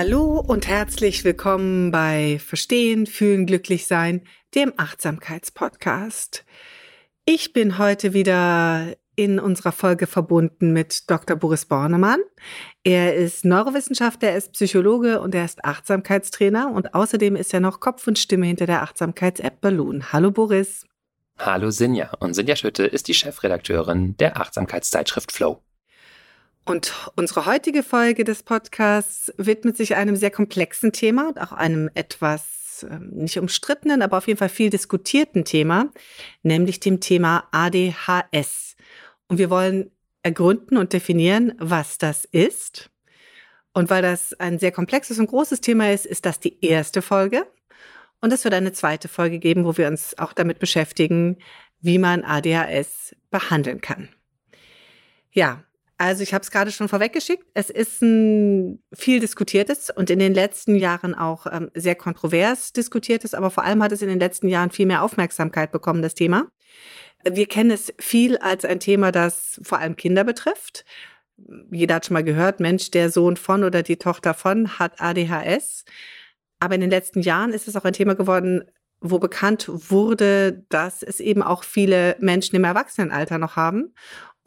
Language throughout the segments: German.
Hallo und herzlich willkommen bei Verstehen, Fühlen, Glücklich-Sein, dem Achtsamkeitspodcast. Ich bin heute wieder in unserer Folge verbunden mit Dr. Boris Bornemann. Er ist Neurowissenschaftler, er ist Psychologe und er ist Achtsamkeitstrainer und außerdem ist er noch Kopf und Stimme hinter der Achtsamkeits-App Balloon. Hallo Boris. Hallo Sinja und Sinja Schütte ist die Chefredakteurin der Achtsamkeitszeitschrift Flow. Und unsere heutige Folge des Podcasts widmet sich einem sehr komplexen Thema und auch einem etwas ähm, nicht umstrittenen, aber auf jeden Fall viel diskutierten Thema, nämlich dem Thema ADHS. Und wir wollen ergründen und definieren, was das ist. Und weil das ein sehr komplexes und großes Thema ist, ist das die erste Folge. Und es wird eine zweite Folge geben, wo wir uns auch damit beschäftigen, wie man ADHS behandeln kann. Ja, also ich habe es gerade schon vorweggeschickt. Es ist ein viel diskutiertes und in den letzten Jahren auch ähm, sehr kontrovers diskutiertes, aber vor allem hat es in den letzten Jahren viel mehr Aufmerksamkeit bekommen, das Thema. Wir kennen es viel als ein Thema, das vor allem Kinder betrifft. Jeder hat schon mal gehört, Mensch, der Sohn von oder die Tochter von hat ADHS. Aber in den letzten Jahren ist es auch ein Thema geworden, wo bekannt wurde, dass es eben auch viele Menschen im Erwachsenenalter noch haben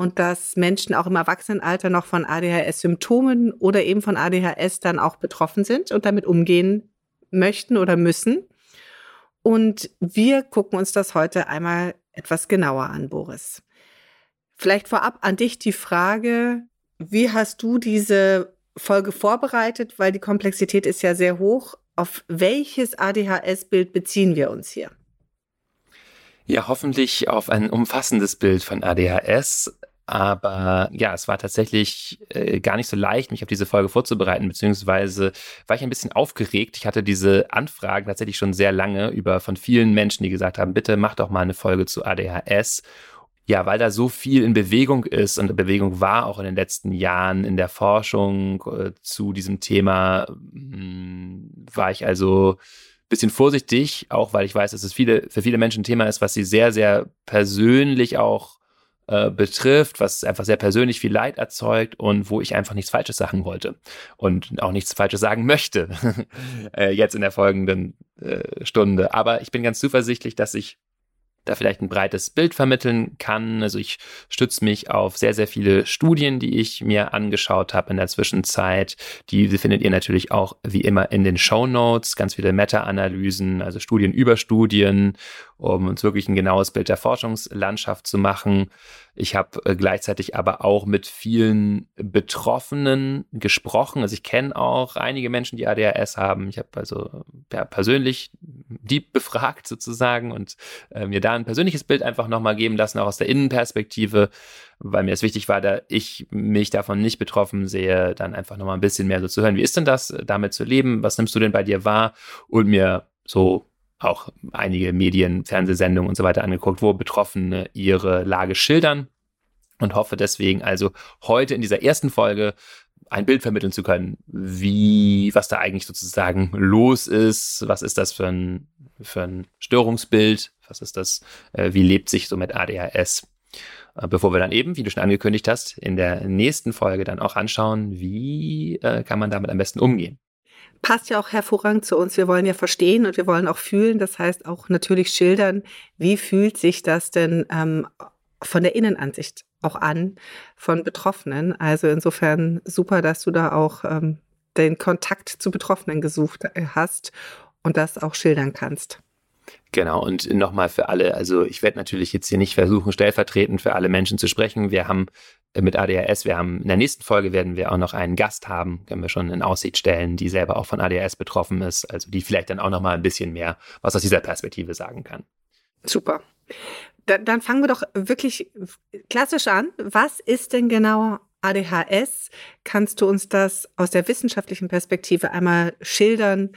und dass Menschen auch im Erwachsenenalter noch von ADHS-Symptomen oder eben von ADHS dann auch betroffen sind und damit umgehen möchten oder müssen. Und wir gucken uns das heute einmal etwas genauer an, Boris. Vielleicht vorab an dich die Frage, wie hast du diese Folge vorbereitet? Weil die Komplexität ist ja sehr hoch. Auf welches ADHS-Bild beziehen wir uns hier? Ja, hoffentlich auf ein umfassendes Bild von ADHS. Aber ja, es war tatsächlich äh, gar nicht so leicht, mich auf diese Folge vorzubereiten, beziehungsweise war ich ein bisschen aufgeregt. Ich hatte diese Anfragen tatsächlich schon sehr lange über von vielen Menschen, die gesagt haben, bitte mach doch mal eine Folge zu ADHS. Ja, weil da so viel in Bewegung ist und Bewegung war auch in den letzten Jahren in der Forschung äh, zu diesem Thema, mh, hm, war ich also bisschen vorsichtig, auch weil ich weiß, dass es viele, für viele Menschen ein Thema ist, was sie sehr, sehr persönlich auch äh, betrifft, was einfach sehr persönlich viel Leid erzeugt und wo ich einfach nichts Falsches sagen wollte und auch nichts Falsches sagen möchte äh, jetzt in der folgenden äh, Stunde. Aber ich bin ganz zuversichtlich, dass ich da vielleicht ein breites Bild vermitteln kann. Also ich stütze mich auf sehr, sehr viele Studien, die ich mir angeschaut habe in der Zwischenzeit. Die findet ihr natürlich auch wie immer in den Show Notes. Ganz viele Meta-Analysen, also Studien über Studien, um uns wirklich ein genaues Bild der Forschungslandschaft zu machen. Ich habe äh, gleichzeitig aber auch mit vielen Betroffenen gesprochen. Also ich kenne auch einige Menschen, die ADHS haben. Ich habe also ja, persönlich die befragt sozusagen und äh, mir da ein persönliches Bild einfach nochmal geben lassen, auch aus der Innenperspektive, weil mir es wichtig war, da ich mich davon nicht betroffen sehe, dann einfach nochmal ein bisschen mehr so zu hören. Wie ist denn das, damit zu leben? Was nimmst du denn bei dir wahr? Und mir so auch einige Medien, Fernsehsendungen und so weiter angeguckt, wo Betroffene ihre Lage schildern. Und hoffe deswegen also heute in dieser ersten Folge ein Bild vermitteln zu können, wie, was da eigentlich sozusagen los ist, was ist das für ein, für ein Störungsbild, was ist das, äh, wie lebt sich so mit ADHS, äh, bevor wir dann eben, wie du schon angekündigt hast, in der nächsten Folge dann auch anschauen, wie äh, kann man damit am besten umgehen passt ja auch hervorragend zu uns. Wir wollen ja verstehen und wir wollen auch fühlen. Das heißt auch natürlich schildern, wie fühlt sich das denn ähm, von der Innenansicht auch an von Betroffenen. Also insofern super, dass du da auch ähm, den Kontakt zu Betroffenen gesucht äh, hast und das auch schildern kannst. Genau, und nochmal für alle, also ich werde natürlich jetzt hier nicht versuchen, stellvertretend für alle Menschen zu sprechen. Wir haben mit ADHS, wir haben in der nächsten Folge werden wir auch noch einen Gast haben, können wir schon in Aussicht stellen, die selber auch von ADHS betroffen ist, also die vielleicht dann auch nochmal ein bisschen mehr was aus dieser Perspektive sagen kann. Super. Dann, dann fangen wir doch wirklich klassisch an. Was ist denn genau ADHS? Kannst du uns das aus der wissenschaftlichen Perspektive einmal schildern,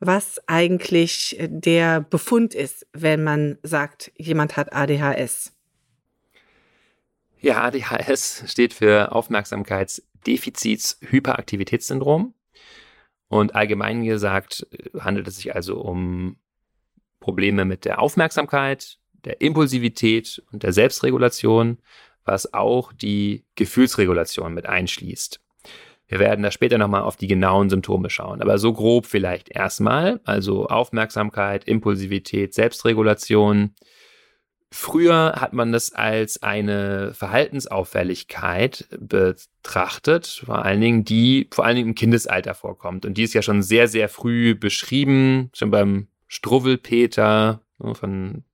was eigentlich der Befund ist, wenn man sagt, jemand hat ADHS? Ja, ADHS steht für Aufmerksamkeitsdefizits-Hyperaktivitätssyndrom. Und allgemein gesagt handelt es sich also um Probleme mit der Aufmerksamkeit, der Impulsivität und der Selbstregulation, was auch die Gefühlsregulation mit einschließt. Wir werden da später nochmal auf die genauen Symptome schauen, aber so grob vielleicht erstmal, also Aufmerksamkeit, Impulsivität, Selbstregulation. Früher hat man das als eine Verhaltensauffälligkeit betrachtet, vor allen Dingen, die vor allen Dingen im Kindesalter vorkommt. Und die ist ja schon sehr, sehr früh beschrieben, schon beim Struwwelpeter ne, von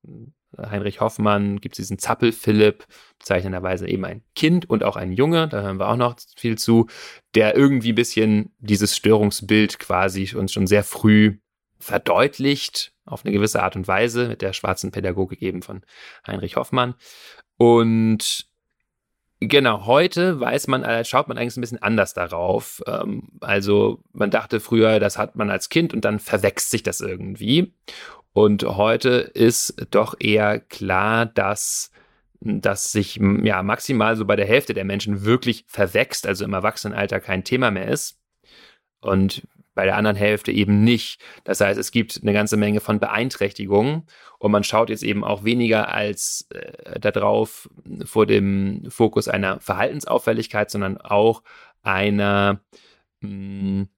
Heinrich Hoffmann gibt es diesen Zappel-Philipp, bezeichnenderweise eben ein Kind und auch ein Junge, da hören wir auch noch viel zu, der irgendwie ein bisschen dieses Störungsbild quasi uns schon sehr früh verdeutlicht, auf eine gewisse Art und Weise, mit der schwarzen Pädagogik eben von Heinrich Hoffmann. Und Genau, heute weiß man, äh, schaut man eigentlich ein bisschen anders darauf. Ähm, also man dachte früher, das hat man als Kind und dann verwechselt sich das irgendwie. Und heute ist doch eher klar, dass dass sich ja maximal so bei der Hälfte der Menschen wirklich verwächst, also im Erwachsenenalter kein Thema mehr ist. Und bei der anderen Hälfte eben nicht. Das heißt, es gibt eine ganze Menge von Beeinträchtigungen und man schaut jetzt eben auch weniger als äh, darauf vor dem Fokus einer Verhaltensauffälligkeit, sondern auch einer mh, hm,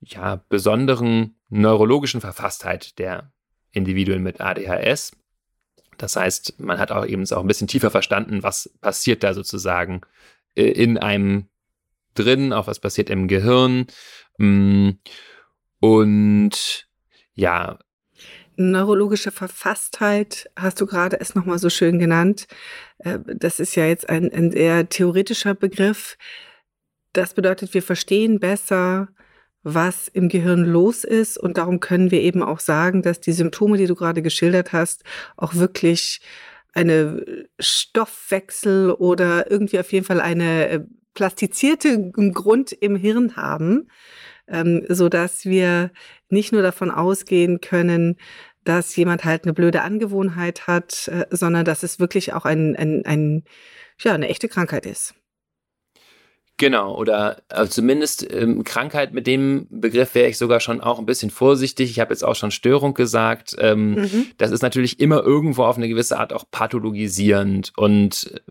ja, besonderen neurologischen Verfasstheit der Individuen mit ADHS. Das heißt, man hat auch eben auch ein bisschen tiefer verstanden, was passiert da sozusagen äh, in einem drin, auch was passiert im Gehirn. Mm, und ja. Neurologische Verfasstheit hast du gerade es nochmal so schön genannt. Äh, das ist ja jetzt ein, ein sehr theoretischer Begriff. Das bedeutet, wir verstehen besser, was im Gehirn los ist. Und darum können wir eben auch sagen, dass die Symptome, die du gerade geschildert hast, auch wirklich eine Stoffwechsel oder irgendwie auf jeden Fall eine plastizierte Grund im Hirn haben, ähm, so dass wir nicht nur davon ausgehen können, dass jemand halt eine blöde Angewohnheit hat, äh, sondern dass es wirklich auch ein, ein, ein, ja, eine echte Krankheit ist. Genau, oder also zumindest ähm, Krankheit mit dem Begriff wäre ich sogar schon auch ein bisschen vorsichtig. Ich habe jetzt auch schon Störung gesagt. Ähm, mhm. Das ist natürlich immer irgendwo auf eine gewisse Art auch pathologisierend und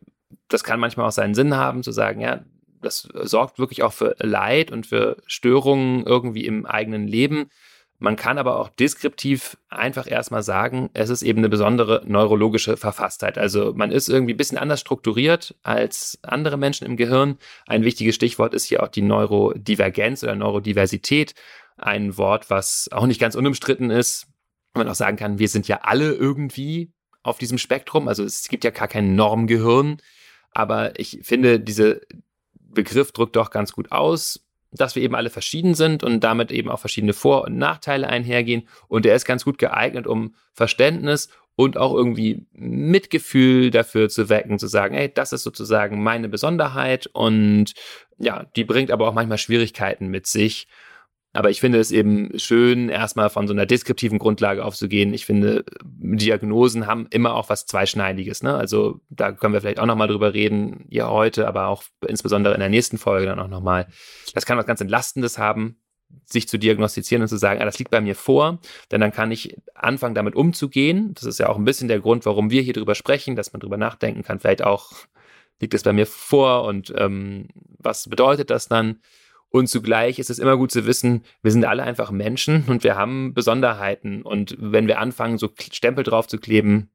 das kann manchmal auch seinen Sinn haben, zu sagen, ja, das sorgt wirklich auch für Leid und für Störungen irgendwie im eigenen Leben. Man kann aber auch deskriptiv einfach erstmal sagen, es ist eben eine besondere neurologische Verfasstheit. Also man ist irgendwie ein bisschen anders strukturiert als andere Menschen im Gehirn. Ein wichtiges Stichwort ist hier auch die Neurodivergenz oder Neurodiversität. Ein Wort, was auch nicht ganz unumstritten ist. Man auch sagen kann, wir sind ja alle irgendwie auf diesem Spektrum. Also es gibt ja gar kein Normgehirn. Aber ich finde, dieser Begriff drückt doch ganz gut aus dass wir eben alle verschieden sind und damit eben auch verschiedene Vor- und Nachteile einhergehen. Und er ist ganz gut geeignet, um Verständnis und auch irgendwie Mitgefühl dafür zu wecken, zu sagen, hey, das ist sozusagen meine Besonderheit und ja, die bringt aber auch manchmal Schwierigkeiten mit sich. Aber ich finde es eben schön, erstmal von so einer deskriptiven Grundlage aufzugehen. Ich finde, Diagnosen haben immer auch was Zweischneidiges. Ne? Also da können wir vielleicht auch nochmal drüber reden, ja heute, aber auch insbesondere in der nächsten Folge dann auch nochmal. Das kann was ganz Entlastendes haben, sich zu diagnostizieren und zu sagen, ah, das liegt bei mir vor, denn dann kann ich anfangen, damit umzugehen. Das ist ja auch ein bisschen der Grund, warum wir hier drüber sprechen, dass man drüber nachdenken kann, vielleicht auch liegt es bei mir vor und ähm, was bedeutet das dann? Und zugleich ist es immer gut zu wissen, wir sind alle einfach Menschen und wir haben Besonderheiten. Und wenn wir anfangen, so Stempel drauf zu kleben,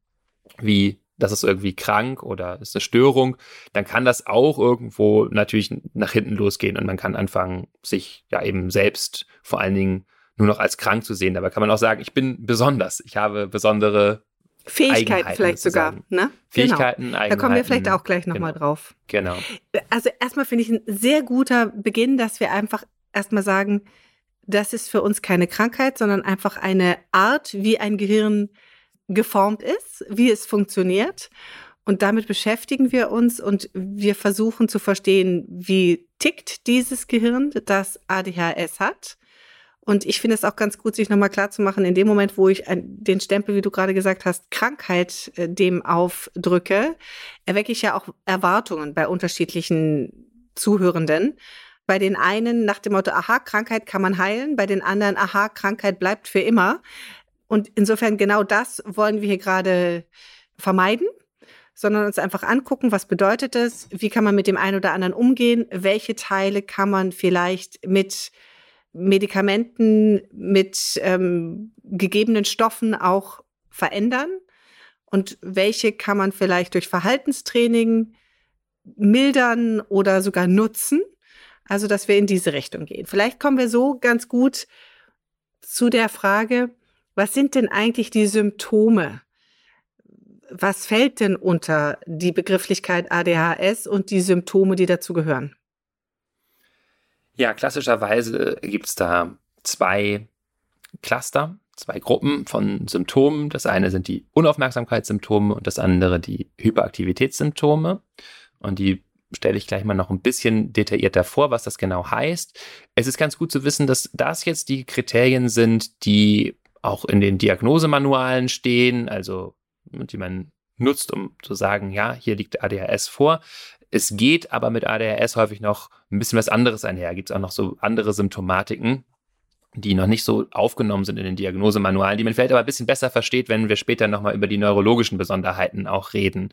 wie das ist irgendwie krank oder ist eine Störung, dann kann das auch irgendwo natürlich nach hinten losgehen und man kann anfangen, sich ja eben selbst vor allen Dingen nur noch als krank zu sehen. Dabei kann man auch sagen, ich bin besonders, ich habe besondere Fähigkeiten vielleicht sogar, ne? Genau. Fähigkeiten, genau. Da kommen wir vielleicht auch gleich nochmal genau. drauf. Genau. Also erstmal finde ich ein sehr guter Beginn, dass wir einfach erstmal sagen, das ist für uns keine Krankheit, sondern einfach eine Art, wie ein Gehirn geformt ist, wie es funktioniert. Und damit beschäftigen wir uns und wir versuchen zu verstehen, wie tickt dieses Gehirn, das ADHS hat. Und ich finde es auch ganz gut, sich nochmal klarzumachen, in dem Moment, wo ich den Stempel, wie du gerade gesagt hast, Krankheit äh, dem aufdrücke, erwecke ich ja auch Erwartungen bei unterschiedlichen Zuhörenden. Bei den einen nach dem Motto, aha, Krankheit kann man heilen, bei den anderen, aha, Krankheit bleibt für immer. Und insofern genau das wollen wir hier gerade vermeiden, sondern uns einfach angucken, was bedeutet es, wie kann man mit dem einen oder anderen umgehen, welche Teile kann man vielleicht mit Medikamenten, mit ähm, gegebenen Stoffen auch verändern und welche kann man vielleicht durch Verhaltenstraining mildern oder sogar nutzen. Also, dass wir in diese Richtung gehen. Vielleicht kommen wir so ganz gut zu der Frage, was sind denn eigentlich die Symptome? Was fällt denn unter die Begrifflichkeit ADHS und die Symptome, die dazu gehören? Ja, klassischerweise gibt es da zwei Cluster, zwei Gruppen von Symptomen. Das eine sind die Unaufmerksamkeitssymptome und das andere die Hyperaktivitätssymptome. Und die stelle ich gleich mal noch ein bisschen detaillierter vor, was das genau heißt. Es ist ganz gut zu wissen, dass das jetzt die Kriterien sind, die auch in den Diagnosemanualen stehen, also die man nutzt, um zu sagen, ja, hier liegt ADHS vor. Es geht aber mit ADHS häufig noch ein bisschen was anderes einher. Gibt es auch noch so andere Symptomatiken, die noch nicht so aufgenommen sind in den Diagnosemanualen, die man vielleicht aber ein bisschen besser versteht, wenn wir später nochmal über die neurologischen Besonderheiten auch reden.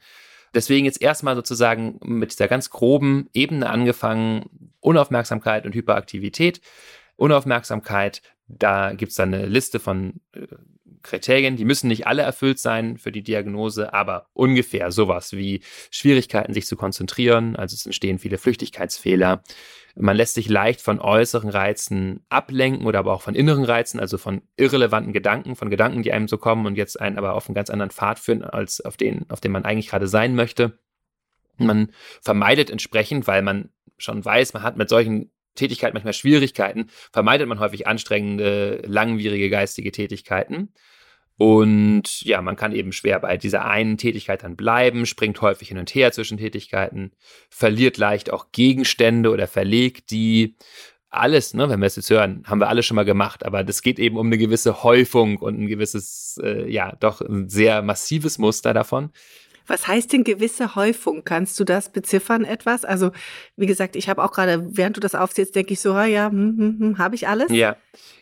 Deswegen jetzt erstmal sozusagen mit dieser ganz groben Ebene angefangen, Unaufmerksamkeit und Hyperaktivität. Unaufmerksamkeit, da gibt es dann eine Liste von äh, Kriterien, die müssen nicht alle erfüllt sein für die Diagnose, aber ungefähr sowas wie Schwierigkeiten, sich zu konzentrieren, also es entstehen viele Flüchtigkeitsfehler. Man lässt sich leicht von äußeren Reizen ablenken oder aber auch von inneren Reizen, also von irrelevanten Gedanken, von Gedanken, die einem so kommen und jetzt einen aber auf einen ganz anderen Pfad führen, als auf den, auf dem man eigentlich gerade sein möchte. Man vermeidet entsprechend, weil man schon weiß, man hat mit solchen Tätigkeiten manchmal Schwierigkeiten, vermeidet man häufig anstrengende, langwierige geistige Tätigkeiten. Und ja, man kann eben schwer bei dieser einen Tätigkeit dann bleiben, springt häufig hin und her zwischen Tätigkeiten, verliert leicht auch Gegenstände oder verlegt die. Alles, ne, wenn wir es jetzt hören, haben wir alle schon mal gemacht, aber das geht eben um eine gewisse Häufung und ein gewisses, äh, ja, doch ein sehr massives Muster davon. Was heißt denn gewisse Häufung? Kannst du das beziffern etwas? Also, wie gesagt, ich habe auch gerade, während du das aufzählst, denke ich so, ja, hm, hm, hm, habe ich alles? Ja,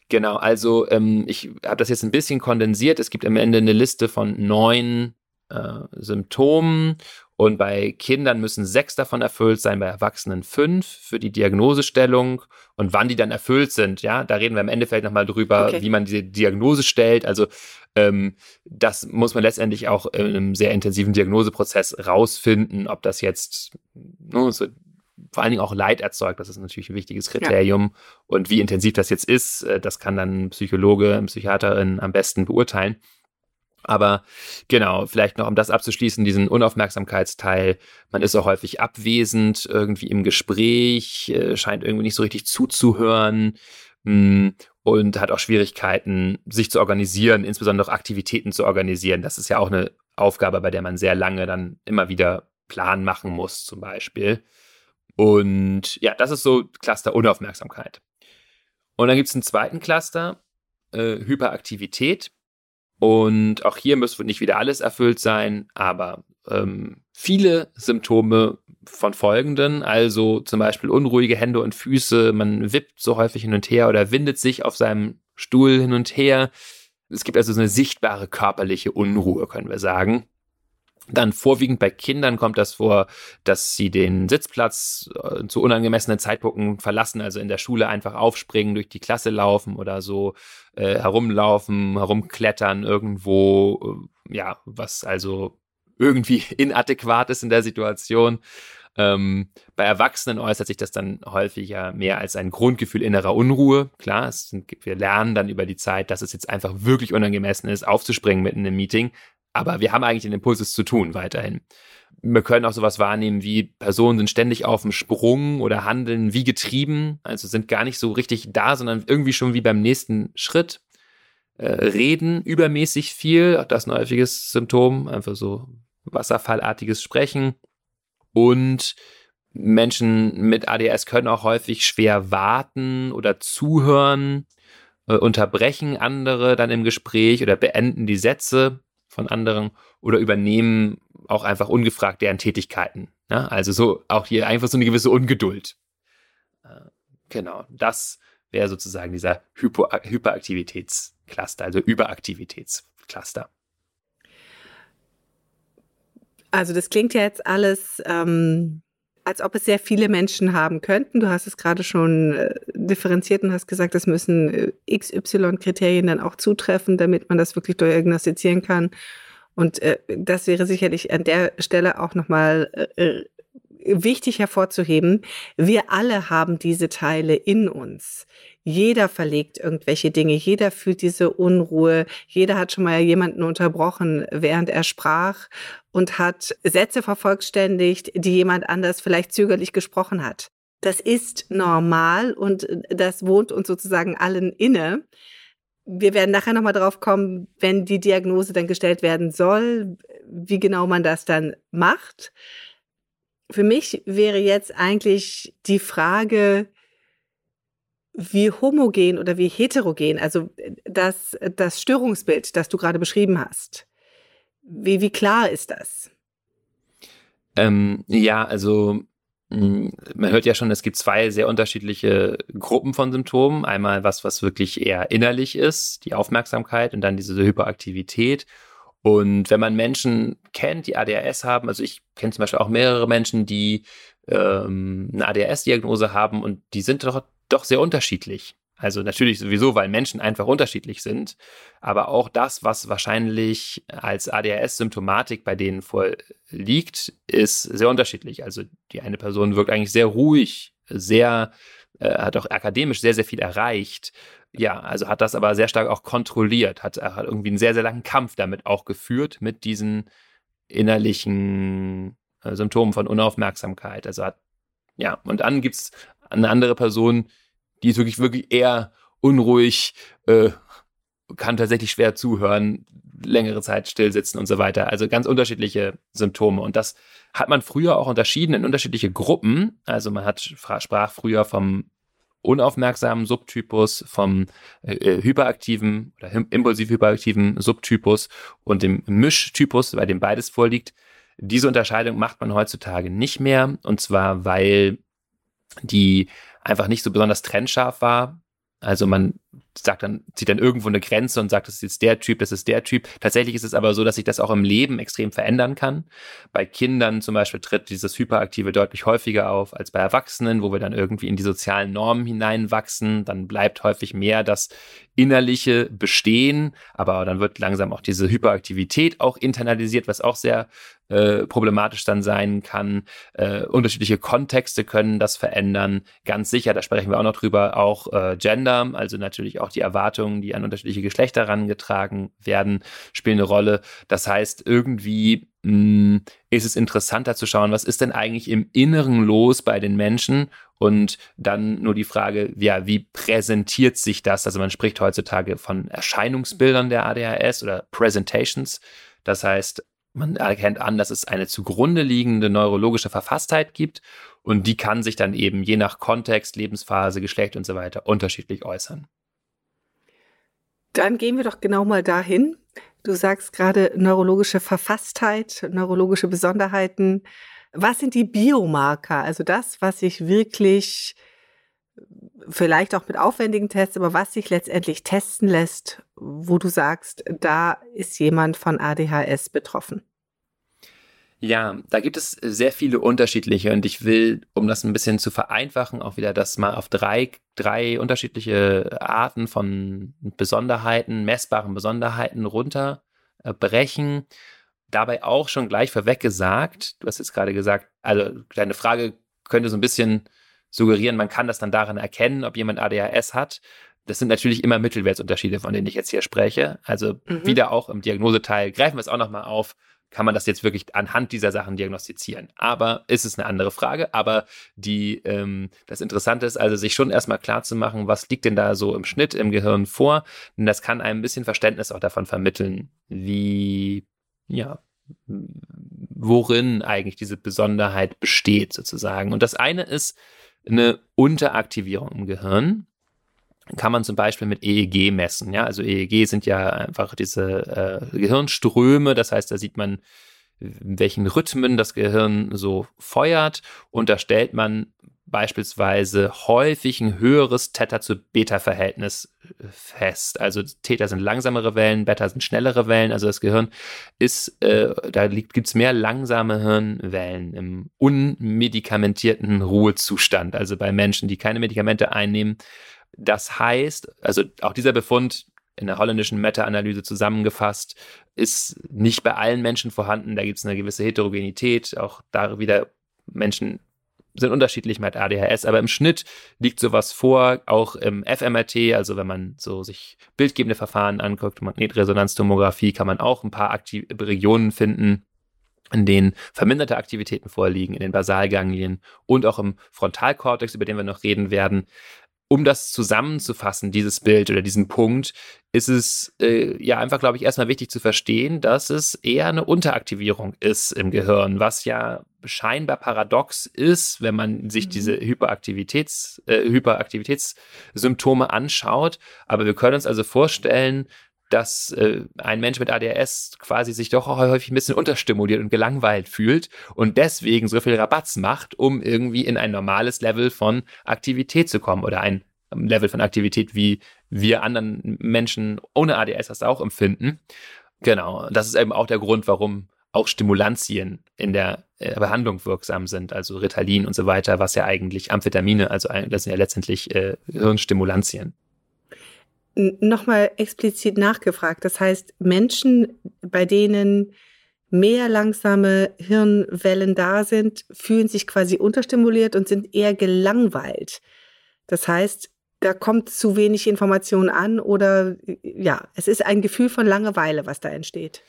genau. Also, ähm, ich habe das jetzt ein bisschen kondensiert. Es gibt am Ende eine Liste von neun äh, Symptomen und bei Kindern müssen sechs davon erfüllt sein, bei Erwachsenen fünf für die Diagnosestellung und wann die dann erfüllt sind. Ja, da reden wir im Endeffekt nochmal drüber, okay. wie man diese Diagnose stellt. Also ähm, das muss man letztendlich auch in einem sehr intensiven Diagnoseprozess rausfinden, ob das jetzt ne, so, vor allen Dingen auch Leid erzeugt. Das ist natürlich ein wichtiges Kriterium. Ja. Und wie intensiv das jetzt ist, äh, das kann dann ein Psychologe, ein Psychiaterin am besten beurteilen. Aber genau, vielleicht noch um das abzuschließen, diesen Unaufmerksamkeitsteil. Man ist auch häufig abwesend, irgendwie im Gespräch, äh, scheint irgendwie nicht so richtig zuzuhören. Hm, und hat auch Schwierigkeiten, sich zu organisieren, insbesondere auch Aktivitäten zu organisieren. Das ist ja auch eine Aufgabe, bei der man sehr lange dann immer wieder Plan machen muss, zum Beispiel. Und ja, das ist so Cluster Unaufmerksamkeit. Und dann gibt es einen zweiten Cluster, äh, Hyperaktivität. Und auch hier müsste nicht wieder alles erfüllt sein, aber ähm, viele Symptome von folgenden, also zum Beispiel unruhige Hände und Füße, man wippt so häufig hin und her oder windet sich auf seinem Stuhl hin und her. Es gibt also so eine sichtbare körperliche Unruhe, können wir sagen. Dann vorwiegend bei Kindern kommt das vor, dass sie den Sitzplatz äh, zu unangemessenen Zeitpunkten verlassen, also in der Schule einfach aufspringen, durch die Klasse laufen oder so äh, herumlaufen, herumklettern irgendwo, äh, ja, was also irgendwie inadäquat ist in der Situation. Ähm, bei Erwachsenen äußert sich das dann häufiger mehr als ein Grundgefühl innerer Unruhe. Klar, sind, wir lernen dann über die Zeit, dass es jetzt einfach wirklich unangemessen ist, aufzuspringen mitten im Meeting. Aber wir haben eigentlich den Impuls, es zu tun weiterhin. Wir können auch sowas wahrnehmen wie Personen sind ständig auf dem Sprung oder handeln wie getrieben, also sind gar nicht so richtig da, sondern irgendwie schon wie beim nächsten Schritt. Äh, reden übermäßig viel, auch das ist ein häufiges Symptom, einfach so wasserfallartiges Sprechen. Und Menschen mit ADS können auch häufig schwer warten oder zuhören, äh, unterbrechen andere dann im Gespräch oder beenden die Sätze von anderen oder übernehmen auch einfach ungefragt deren Tätigkeiten. Ne? Also so auch hier einfach so eine gewisse Ungeduld. Äh, genau, das wäre sozusagen dieser Hypo Hyperaktivitätscluster, also Überaktivitätscluster. Also das klingt ja jetzt alles, ähm, als ob es sehr viele Menschen haben könnten. Du hast es gerade schon äh, differenziert und hast gesagt, es müssen äh, XY-Kriterien dann auch zutreffen, damit man das wirklich diagnostizieren kann. Und äh, das wäre sicherlich an der Stelle auch nochmal äh, äh, wichtig hervorzuheben. Wir alle haben diese Teile in uns. Jeder verlegt irgendwelche Dinge, jeder fühlt diese Unruhe, jeder hat schon mal jemanden unterbrochen, während er sprach und hat Sätze vervollständigt, die jemand anders vielleicht zögerlich gesprochen hat. Das ist normal und das wohnt uns sozusagen allen inne. Wir werden nachher nochmal drauf kommen, wenn die Diagnose dann gestellt werden soll, wie genau man das dann macht. Für mich wäre jetzt eigentlich die Frage, wie homogen oder wie heterogen, also das, das Störungsbild, das du gerade beschrieben hast, wie, wie klar ist das? Ähm, ja, also hm, man hört ja schon, es gibt zwei sehr unterschiedliche Gruppen von Symptomen. Einmal was, was wirklich eher innerlich ist, die Aufmerksamkeit und dann diese Hyperaktivität. Und wenn man Menschen kennt, die ADHS haben, also ich kenne zum Beispiel auch mehrere Menschen, die ähm, eine ADHS-Diagnose haben und die sind doch, doch sehr unterschiedlich. Also natürlich sowieso, weil Menschen einfach unterschiedlich sind, aber auch das, was wahrscheinlich als ADHS-Symptomatik bei denen vorliegt, ist sehr unterschiedlich. Also die eine Person wirkt eigentlich sehr ruhig, sehr, äh, hat auch akademisch sehr, sehr viel erreicht. Ja, also hat das aber sehr stark auch kontrolliert, hat, hat irgendwie einen sehr, sehr langen Kampf damit auch geführt, mit diesen innerlichen äh, Symptomen von Unaufmerksamkeit. Also hat, ja, und dann gibt's eine andere Person, die ist wirklich, wirklich eher unruhig, äh, kann tatsächlich schwer zuhören, längere Zeit stillsitzen und so weiter. Also ganz unterschiedliche Symptome. Und das hat man früher auch unterschieden in unterschiedliche Gruppen. Also man hat sprach früher vom unaufmerksamen Subtypus, vom äh, äh hyperaktiven oder impulsiv hyperaktiven Subtypus und dem Mischtypus, bei dem beides vorliegt. Diese Unterscheidung macht man heutzutage nicht mehr. Und zwar, weil die einfach nicht so besonders trennscharf war. Also man sagt dann, zieht dann irgendwo eine Grenze und sagt, das ist jetzt der Typ, das ist der Typ. Tatsächlich ist es aber so, dass sich das auch im Leben extrem verändern kann. Bei Kindern zum Beispiel tritt dieses Hyperaktive deutlich häufiger auf als bei Erwachsenen, wo wir dann irgendwie in die sozialen Normen hineinwachsen. Dann bleibt häufig mehr das innerliche Bestehen, aber dann wird langsam auch diese Hyperaktivität auch internalisiert, was auch sehr äh, problematisch dann sein kann. Äh, unterschiedliche Kontexte können das verändern. Ganz sicher, da sprechen wir auch noch drüber, auch äh, Gender, also natürlich auch die Erwartungen, die an unterschiedliche Geschlechter herangetragen werden, spielen eine Rolle. Das heißt, irgendwie mh, hm, ist es interessanter zu schauen, was ist denn eigentlich im Inneren los bei den Menschen und dann nur die Frage, ja, wie präsentiert sich das? Also man spricht heutzutage von Erscheinungsbildern der ADHS oder Presentations. Das heißt, man erkennt an, dass es eine zugrunde liegende neurologische Verfasstheit gibt und die kann sich dann eben je nach Kontext, Lebensphase, Geschlecht und so weiter unterschiedlich äußern. Dann gehen wir doch genau mal dahin. Du sagst gerade neurologische Verfasstheit, neurologische Besonderheiten. Was sind die Biomarker? Also das, was sich wirklich vielleicht auch mit aufwendigen Tests, aber was sich letztendlich testen lässt, wo du sagst, da ist jemand von ADHS betroffen? Ja, da gibt es sehr viele unterschiedliche und ich will, um das ein bisschen zu vereinfachen, auch wieder das mal auf drei, drei unterschiedliche Arten von Besonderheiten, messbaren Besonderheiten runterbrechen. Dabei auch schon gleich vorweg gesagt, du hast jetzt gerade gesagt, also deine Frage könnte so ein bisschen suggerieren, man kann das dann daran erkennen, ob jemand ADHS hat. Das sind natürlich immer Mittelwertsunterschiede, von denen ich jetzt hier spreche. Also mhm. wieder auch im Diagnoseteil greifen wir es auch nochmal auf. Kann man das jetzt wirklich anhand dieser Sachen diagnostizieren? Aber ist es eine andere Frage. Aber die, ähm, das Interessante ist also, sich schon erstmal klar zu machen, was liegt denn da so im Schnitt im Gehirn vor? Denn das kann einem ein bisschen Verständnis auch davon vermitteln, wie, ja, worin eigentlich diese Besonderheit besteht sozusagen. Und das eine ist eine Unteraktivierung im Gehirn kann man zum Beispiel mit EEG messen. Ja, also EEG sind ja einfach diese äh, Gehirnströme. Das heißt, da sieht man, in welchen Rhythmen das Gehirn so feuert. Und da stellt man beispielsweise häufig ein höheres Theta zu Beta-Verhältnis fest. Also Theta sind langsamere Wellen, Beta sind schnellere Wellen. Also das Gehirn ist, äh, da gibt es mehr langsame Hirnwellen im unmedikamentierten Ruhezustand. Also bei Menschen, die keine Medikamente einnehmen, das heißt, also auch dieser Befund in der holländischen Meta-Analyse zusammengefasst, ist nicht bei allen Menschen vorhanden. Da gibt es eine gewisse Heterogenität. Auch da wieder Menschen sind unterschiedlich mit ADHS, aber im Schnitt liegt sowas vor, auch im FMRT, also wenn man so sich bildgebende Verfahren anguckt, Magnetresonanztomographie, kann man auch ein paar Aktiv Regionen finden, in denen verminderte Aktivitäten vorliegen, in den Basalganglien und auch im Frontalkortex, über den wir noch reden werden um das zusammenzufassen, dieses Bild oder diesen Punkt, ist es äh, ja einfach, glaube ich, erstmal wichtig zu verstehen, dass es eher eine Unteraktivierung ist im Gehirn, was ja scheinbar paradox ist, wenn man sich mhm. diese Hyperaktivitäts, äh, Hyperaktivitätssymptome anschaut. Aber wir können uns also vorstellen, dass äh, ein Mensch mit ADHS quasi sich doch auch häufig ein bisschen unterstimuliert und gelangweilt fühlt und deswegen so viel Rabatz macht, um irgendwie in ein normales Level von Aktivität zu kommen oder ein Level von Aktivität, wie wir anderen Menschen ohne ADHS das auch empfinden. Genau, das ist eben auch der Grund, warum auch Stimulantien in der äh, Behandlung wirksam sind, also Ritalin und so weiter, was ja eigentlich Amphetamine, also das sind ja letztendlich äh, Hirnstimulantien nochmal explizit nachgefragt. Das heißt, Menschen, bei denen mehr langsame Hirnwellen da sind, fühlen sich quasi unterstimuliert und sind eher gelangweilt. Das heißt, da kommt zu wenig Information an oder ja, es ist ein Gefühl von Langeweile, was da entsteht.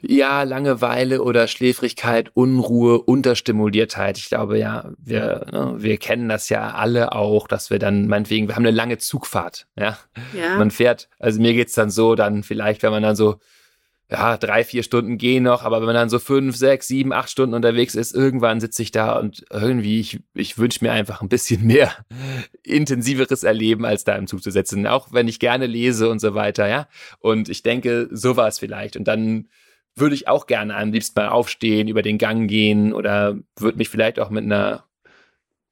Ja, Langeweile oder Schläfrigkeit, Unruhe, Unterstimuliertheit. Ich glaube ja, wir, ne, wir kennen das ja alle auch, dass wir dann, meinetwegen, wir haben eine lange Zugfahrt. Ja. ja. Man fährt, also mir geht's dann so, dann vielleicht, wenn man dann so, ja, drei, vier Stunden gehen noch, aber wenn man dann so fünf, sechs, sieben, acht Stunden unterwegs ist, irgendwann sitze ich da und irgendwie, ich, ich wünsche mir einfach ein bisschen mehr intensiveres Erleben, als da im Zug zu sitzen. Auch wenn ich gerne lese und so weiter, ja. Und ich denke, so war es vielleicht. Und dann würde ich auch gerne am liebsten mal aufstehen, über den Gang gehen oder würde mich vielleicht auch mit einer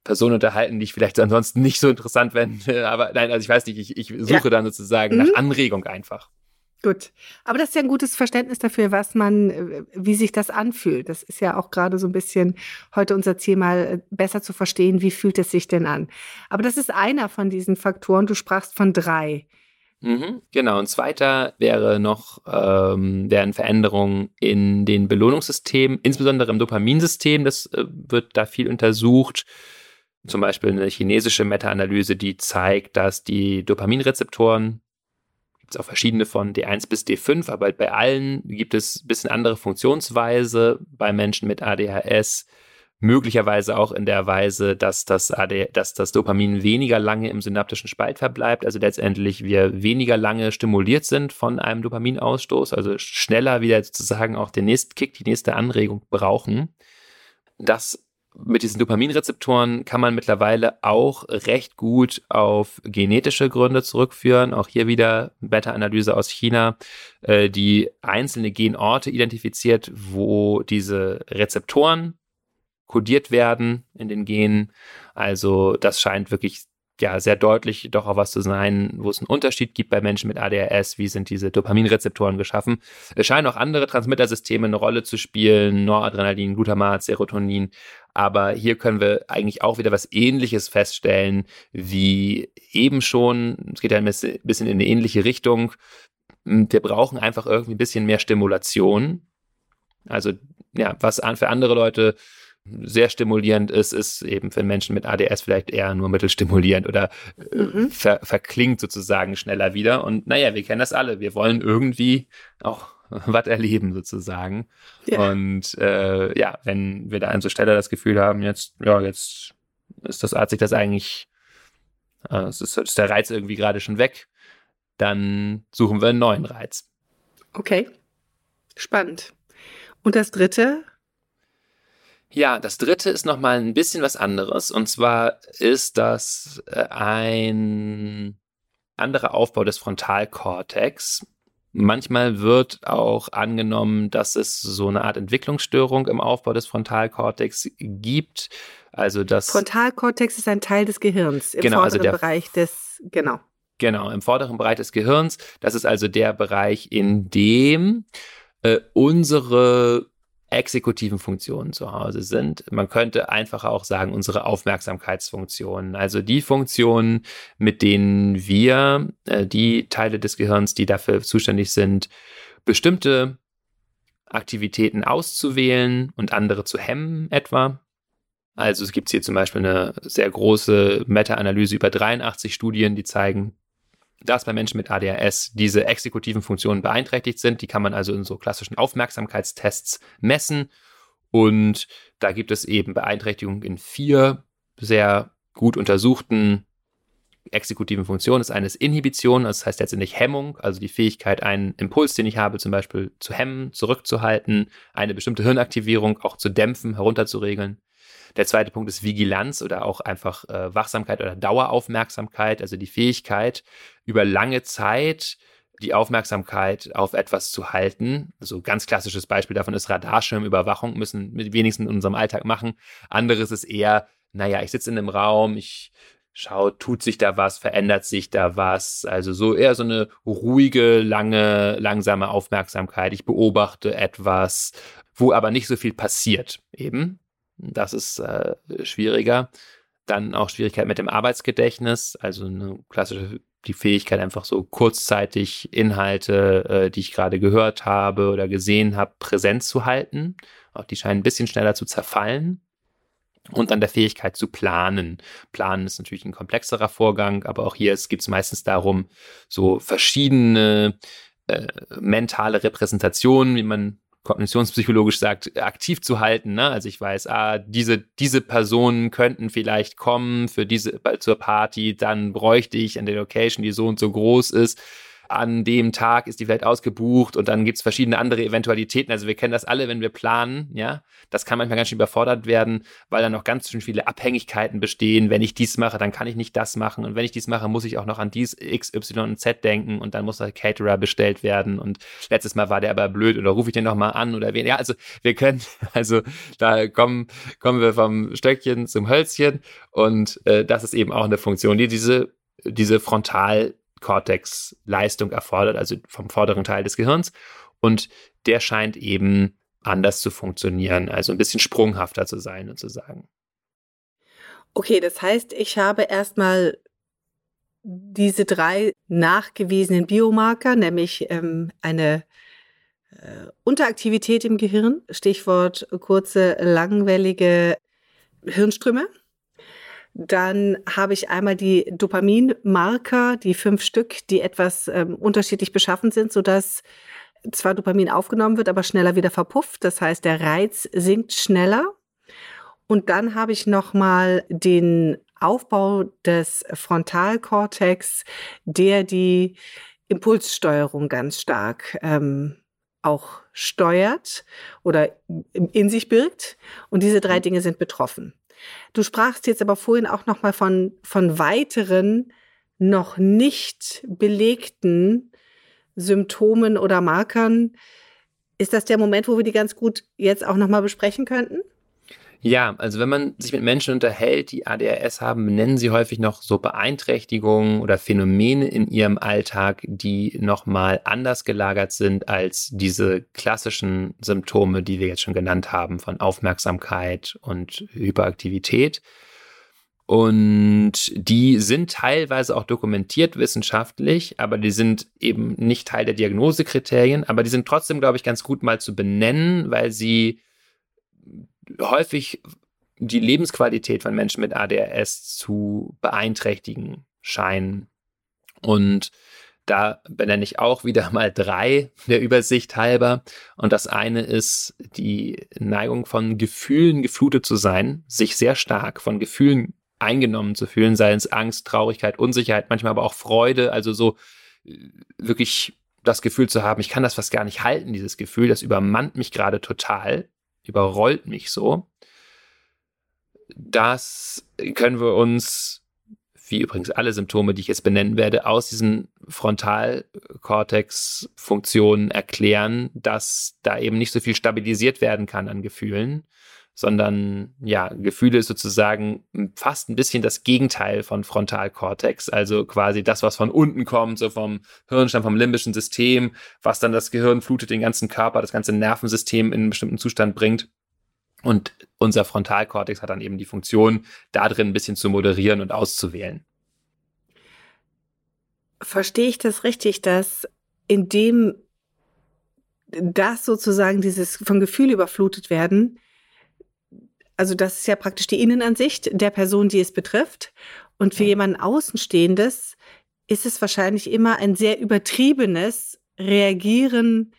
Person unterhalten, die ich vielleicht ansonsten nicht so interessant fände. Aber nein, also ich weiß nicht, ich, ich suche ja. dann sozusagen mhm. nach Anregung einfach. Gut. Aber das ist ja ein gutes Verständnis dafür, was man, wie sich das anfühlt. Das ist ja auch gerade so ein bisschen heute unser Ziel, mal besser zu verstehen, wie fühlt es sich denn an. Aber das ist einer von diesen Faktoren. Du sprachst von drei. Mhm, genau. Ein zweiter wäre noch, ähm, wären Veränderungen in den Belohnungssystemen, insbesondere im Dopaminsystem. Das äh, wird da viel untersucht. Zum Beispiel eine chinesische Meta-Analyse, die zeigt, dass die Dopaminrezeptoren, gibt es auch verschiedene von D1 bis D5, aber bei allen gibt es ein bisschen andere Funktionsweise. Bei Menschen mit ADHS möglicherweise auch in der Weise, dass das, AD, dass das Dopamin weniger lange im synaptischen Spalt verbleibt, also letztendlich wir weniger lange stimuliert sind von einem Dopaminausstoß, also schneller wieder sozusagen auch den nächsten Kick, die nächste Anregung brauchen. Das mit diesen Dopaminrezeptoren kann man mittlerweile auch recht gut auf genetische Gründe zurückführen. Auch hier wieder Beta-Analyse aus China, äh, die einzelne Genorte identifiziert, wo diese Rezeptoren kodiert werden in den Genen. Also das scheint wirklich ja sehr deutlich doch auch was zu sein, wo es einen Unterschied gibt bei Menschen mit ADHS, wie sind diese Dopaminrezeptoren geschaffen. Es scheinen auch andere Transmittersysteme eine Rolle zu spielen, Noradrenalin, Glutamat, Serotonin, aber hier können wir eigentlich auch wieder was ähnliches feststellen, wie eben schon, es geht ja ein bisschen in eine ähnliche Richtung. Wir brauchen einfach irgendwie ein bisschen mehr Stimulation, Also ja, was für andere Leute sehr stimulierend ist, ist eben für Menschen mit ADS vielleicht eher nur mittelstimulierend oder äh, mhm. ver verklingt sozusagen schneller wieder. Und naja, wir kennen das alle. Wir wollen irgendwie auch was erleben sozusagen. Ja. Und äh, ja, wenn wir da an so Stelle das Gefühl haben, jetzt, ja, jetzt ist das Arzt sich das eigentlich, äh, es ist, ist der Reiz irgendwie gerade schon weg, dann suchen wir einen neuen Reiz. Okay. Spannend. Und das dritte? Ja, das dritte ist nochmal ein bisschen was anderes. Und zwar ist das äh, ein anderer Aufbau des Frontalkortex. Manchmal wird auch angenommen, dass es so eine Art Entwicklungsstörung im Aufbau des Frontalkortex gibt. Also das Frontalkortex ist ein Teil des Gehirns im genau, also vorderen also der, Bereich des genau. Genau, im vorderen Bereich des Gehirns. Das ist also der Bereich, in dem äh, unsere exekutiven Funktionen zu Hause sind. Man könnte einfach auch sagen, unsere Aufmerksamkeitsfunktionen, also die Funktionen, mit denen wir, äh, die Teile des Gehirns, die dafür zuständig sind, bestimmte Aktivitäten auszuwählen und andere zu hemmen etwa. Also es gibt hier zum Beispiel eine sehr große Meta-Analyse über 83 Studien, die zeigen, dass bei Menschen mit ADHS diese exekutiven Funktionen beeinträchtigt sind. Die kann man also in so klassischen Aufmerksamkeitstests messen. Und da gibt es eben Beeinträchtigungen in vier sehr gut untersuchten exekutiven Funktionen. Das eine ist Inhibition, das heißt letztendlich Hemmung, also die Fähigkeit, einen Impuls, den ich habe, zum Beispiel zu hemmen, zurückzuhalten, eine bestimmte Hirnaktivierung auch zu dämpfen, herunterzuregeln. Der zweite Punkt ist Vigilanz oder auch einfach äh, Wachsamkeit oder Daueraufmerksamkeit, also die Fähigkeit, über lange Zeit die Aufmerksamkeit auf etwas zu halten. Also ganz klassisches Beispiel davon ist Radarschirmüberwachung, müssen wir wenigstens in unserem Alltag machen. Anderes ist eher, naja, ich sitze in einem Raum, ich schaue, tut sich da was, verändert sich da was. Also so eher so eine ruhige, lange, langsame Aufmerksamkeit. Ich beobachte etwas, wo aber nicht so viel passiert eben. Das ist äh, schwieriger. Dann auch Schwierigkeit mit dem Arbeitsgedächtnis, also eine klassische die Fähigkeit, einfach so kurzzeitig Inhalte, äh, die ich gerade gehört habe oder gesehen habe, präsent zu halten. Auch die scheinen ein bisschen schneller zu zerfallen. Und dann der Fähigkeit zu planen. Planen ist natürlich ein komplexerer Vorgang, aber auch hier geht es meistens darum, so verschiedene äh, mentale Repräsentationen, wie man kognitionspsychologisch sagt, aktiv zu halten. Ne? Also ich weiß, ah, diese, diese Personen könnten vielleicht kommen für diese zur Party, dann bräuchte ich an der Location, die so und so groß ist an dem Tag ist die Welt ausgebucht und dann gibt es verschiedene andere Eventualitäten. Also wir kennen das alle, wenn wir planen, ja. Das kann manchmal ganz schön überfordert werden, weil dann noch ganz schön viele Abhängigkeiten bestehen. Wenn ich dies mache, dann kann ich nicht das machen. Und wenn ich dies mache, muss ich auch noch an dies X, Y und Z denken und dann muss der Caterer bestellt werden. Und letztes Mal war der aber blöd oder rufe ich den nochmal an oder wen. Ja, also wir können, also da kommen, kommen wir vom Stöckchen zum Hölzchen und äh, das ist eben auch eine Funktion, die diese, diese Frontal Cortex-Leistung erfordert, also vom vorderen Teil des Gehirns. Und der scheint eben anders zu funktionieren, also ein bisschen sprunghafter zu sein, sozusagen. Okay, das heißt, ich habe erstmal diese drei nachgewiesenen Biomarker, nämlich ähm, eine äh, Unteraktivität im Gehirn, Stichwort kurze, langwellige Hirnströme, dann habe ich einmal die Dopaminmarker, die fünf Stück, die etwas ähm, unterschiedlich beschaffen sind, sodass zwar Dopamin aufgenommen wird, aber schneller wieder verpufft. Das heißt, der Reiz sinkt schneller. Und dann habe ich nochmal den Aufbau des Frontalkortex, der die Impulssteuerung ganz stark ähm, auch steuert oder in sich birgt. Und diese drei mhm. Dinge sind betroffen. Du sprachst jetzt aber vorhin auch noch mal von, von weiteren noch nicht belegten Symptomen oder Markern. Ist das der Moment, wo wir die ganz gut jetzt auch noch mal besprechen könnten? Ja, also wenn man sich mit Menschen unterhält, die ADHS haben, nennen sie häufig noch so Beeinträchtigungen oder Phänomene in ihrem Alltag, die nochmal anders gelagert sind als diese klassischen Symptome, die wir jetzt schon genannt haben, von Aufmerksamkeit und Hyperaktivität. Und die sind teilweise auch dokumentiert wissenschaftlich, aber die sind eben nicht Teil der Diagnosekriterien, aber die sind trotzdem, glaube ich, ganz gut mal zu benennen, weil sie häufig die Lebensqualität von Menschen mit ADHS zu beeinträchtigen scheinen. Und da benenne ich auch wieder mal drei der Übersicht halber. Und das eine ist die Neigung von Gefühlen geflutet zu sein, sich sehr stark von Gefühlen eingenommen zu fühlen, sei es Angst, Traurigkeit, Unsicherheit, manchmal aber auch Freude, also so äh, wirklich das Gefühl zu haben, ich kann das fast gar nicht halten, dieses Gefühl, das übermannt mich gerade total, überrollt mich so. Das können wir uns wie übrigens alle Symptome, die ich jetzt benennen werde, aus diesen Frontalkortex-Funktionen erklären, dass da eben nicht so viel stabilisiert werden kann an Gefühlen, sondern ja, Gefühle ist sozusagen fast ein bisschen das Gegenteil von Frontalkortex, also quasi das, was von unten kommt, so vom Hirnstamm, vom limbischen System, was dann das Gehirn flutet, den ganzen Körper, das ganze Nervensystem in einen bestimmten Zustand bringt. Und unser Frontalkortex hat dann eben die Funktion, da drin ein bisschen zu moderieren und auszuwählen. Verstehe ich das richtig, dass indem das sozusagen dieses von Gefühl überflutet werden, also das ist ja praktisch die Innenansicht der Person, die es betrifft. Und für jemanden Außenstehendes ist es wahrscheinlich immer ein sehr übertriebenes Reagieren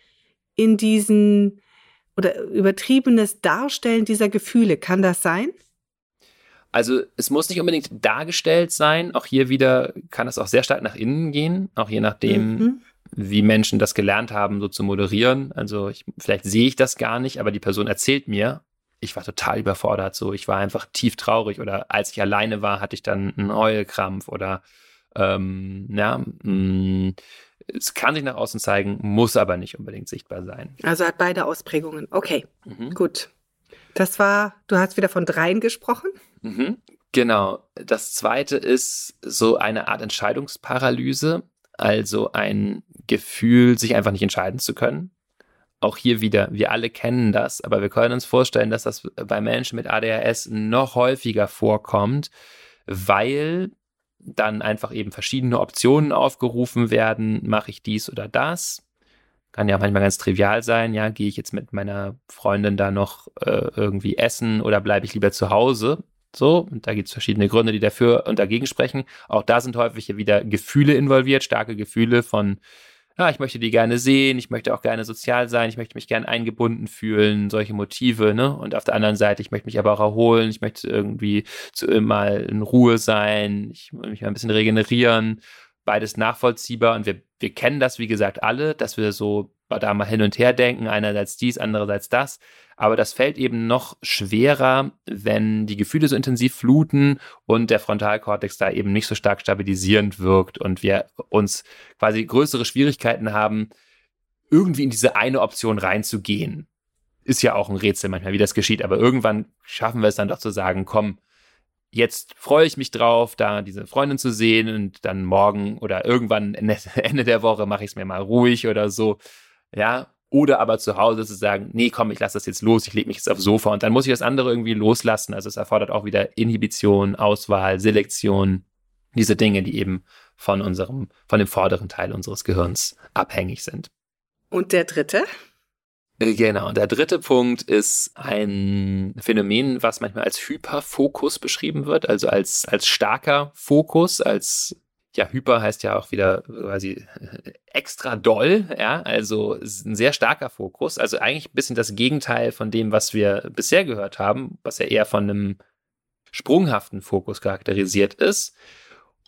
in diesen oder übertriebenes Darstellen dieser Gefühle. Kann das sein? Also es muss nicht unbedingt dargestellt sein. Auch hier wieder kann es auch sehr stark nach innen gehen, auch je nachdem, mhm. wie Menschen das gelernt haben, so zu moderieren. Also ich, vielleicht sehe ich das gar nicht, aber die Person erzählt mir, ich war total überfordert. So, ich war einfach tief traurig oder als ich alleine war, hatte ich dann einen Heulkrampf oder ähm, ja, mh, mm, es kann sich nach außen zeigen, muss aber nicht unbedingt sichtbar sein. Also hat beide Ausprägungen. Okay, mhm. gut. Das war, du hast wieder von dreien gesprochen. Mhm. Genau. Das zweite ist so eine Art Entscheidungsparalyse, also ein Gefühl, sich einfach nicht entscheiden zu können. Auch hier wieder, wir alle kennen das, aber wir können uns vorstellen, dass das bei Menschen mit ADHS noch häufiger vorkommt, weil dann einfach eben verschiedene Optionen aufgerufen werden, mache ich dies oder das. Kann ja manchmal ganz trivial sein, ja, gehe ich jetzt mit meiner Freundin da noch äh, irgendwie essen oder bleibe ich lieber zu Hause? So, und da gibt es verschiedene Gründe, die dafür und dagegen sprechen. Auch da sind häufig wieder Gefühle involviert, starke Gefühle von ja, ich möchte die gerne sehen, ich möchte auch gerne sozial sein, ich möchte mich gerne eingebunden fühlen, solche Motive, ne? Und auf der anderen Seite, ich möchte mich aber auch erholen, ich möchte irgendwie zu, mal in Ruhe sein, ich möchte mich mal ein bisschen regenerieren, beides nachvollziehbar und wir, wir kennen das, wie gesagt, alle, dass wir so da mal hin und her denken, einerseits dies, andererseits das. Aber das fällt eben noch schwerer, wenn die Gefühle so intensiv fluten und der Frontalkortex da eben nicht so stark stabilisierend wirkt und wir uns quasi größere Schwierigkeiten haben, irgendwie in diese eine Option reinzugehen. Ist ja auch ein Rätsel manchmal, wie das geschieht, aber irgendwann schaffen wir es dann doch zu sagen, komm, jetzt freue ich mich drauf, da diese Freundin zu sehen und dann morgen oder irgendwann Ende der Woche mache ich es mir mal ruhig oder so. Ja, oder aber zu Hause zu sagen, nee, komm, ich lasse das jetzt los, ich lege mich jetzt aufs Sofa und dann muss ich das andere irgendwie loslassen. Also es erfordert auch wieder Inhibition, Auswahl, Selektion, diese Dinge, die eben von unserem, von dem vorderen Teil unseres Gehirns abhängig sind. Und der dritte? Äh, genau, der dritte Punkt ist ein Phänomen, was manchmal als Hyperfokus beschrieben wird, also als, als starker Fokus, als ja, hyper heißt ja auch wieder quasi extra doll, ja, also ein sehr starker Fokus, also eigentlich ein bisschen das Gegenteil von dem, was wir bisher gehört haben, was ja eher von einem sprunghaften Fokus charakterisiert ist.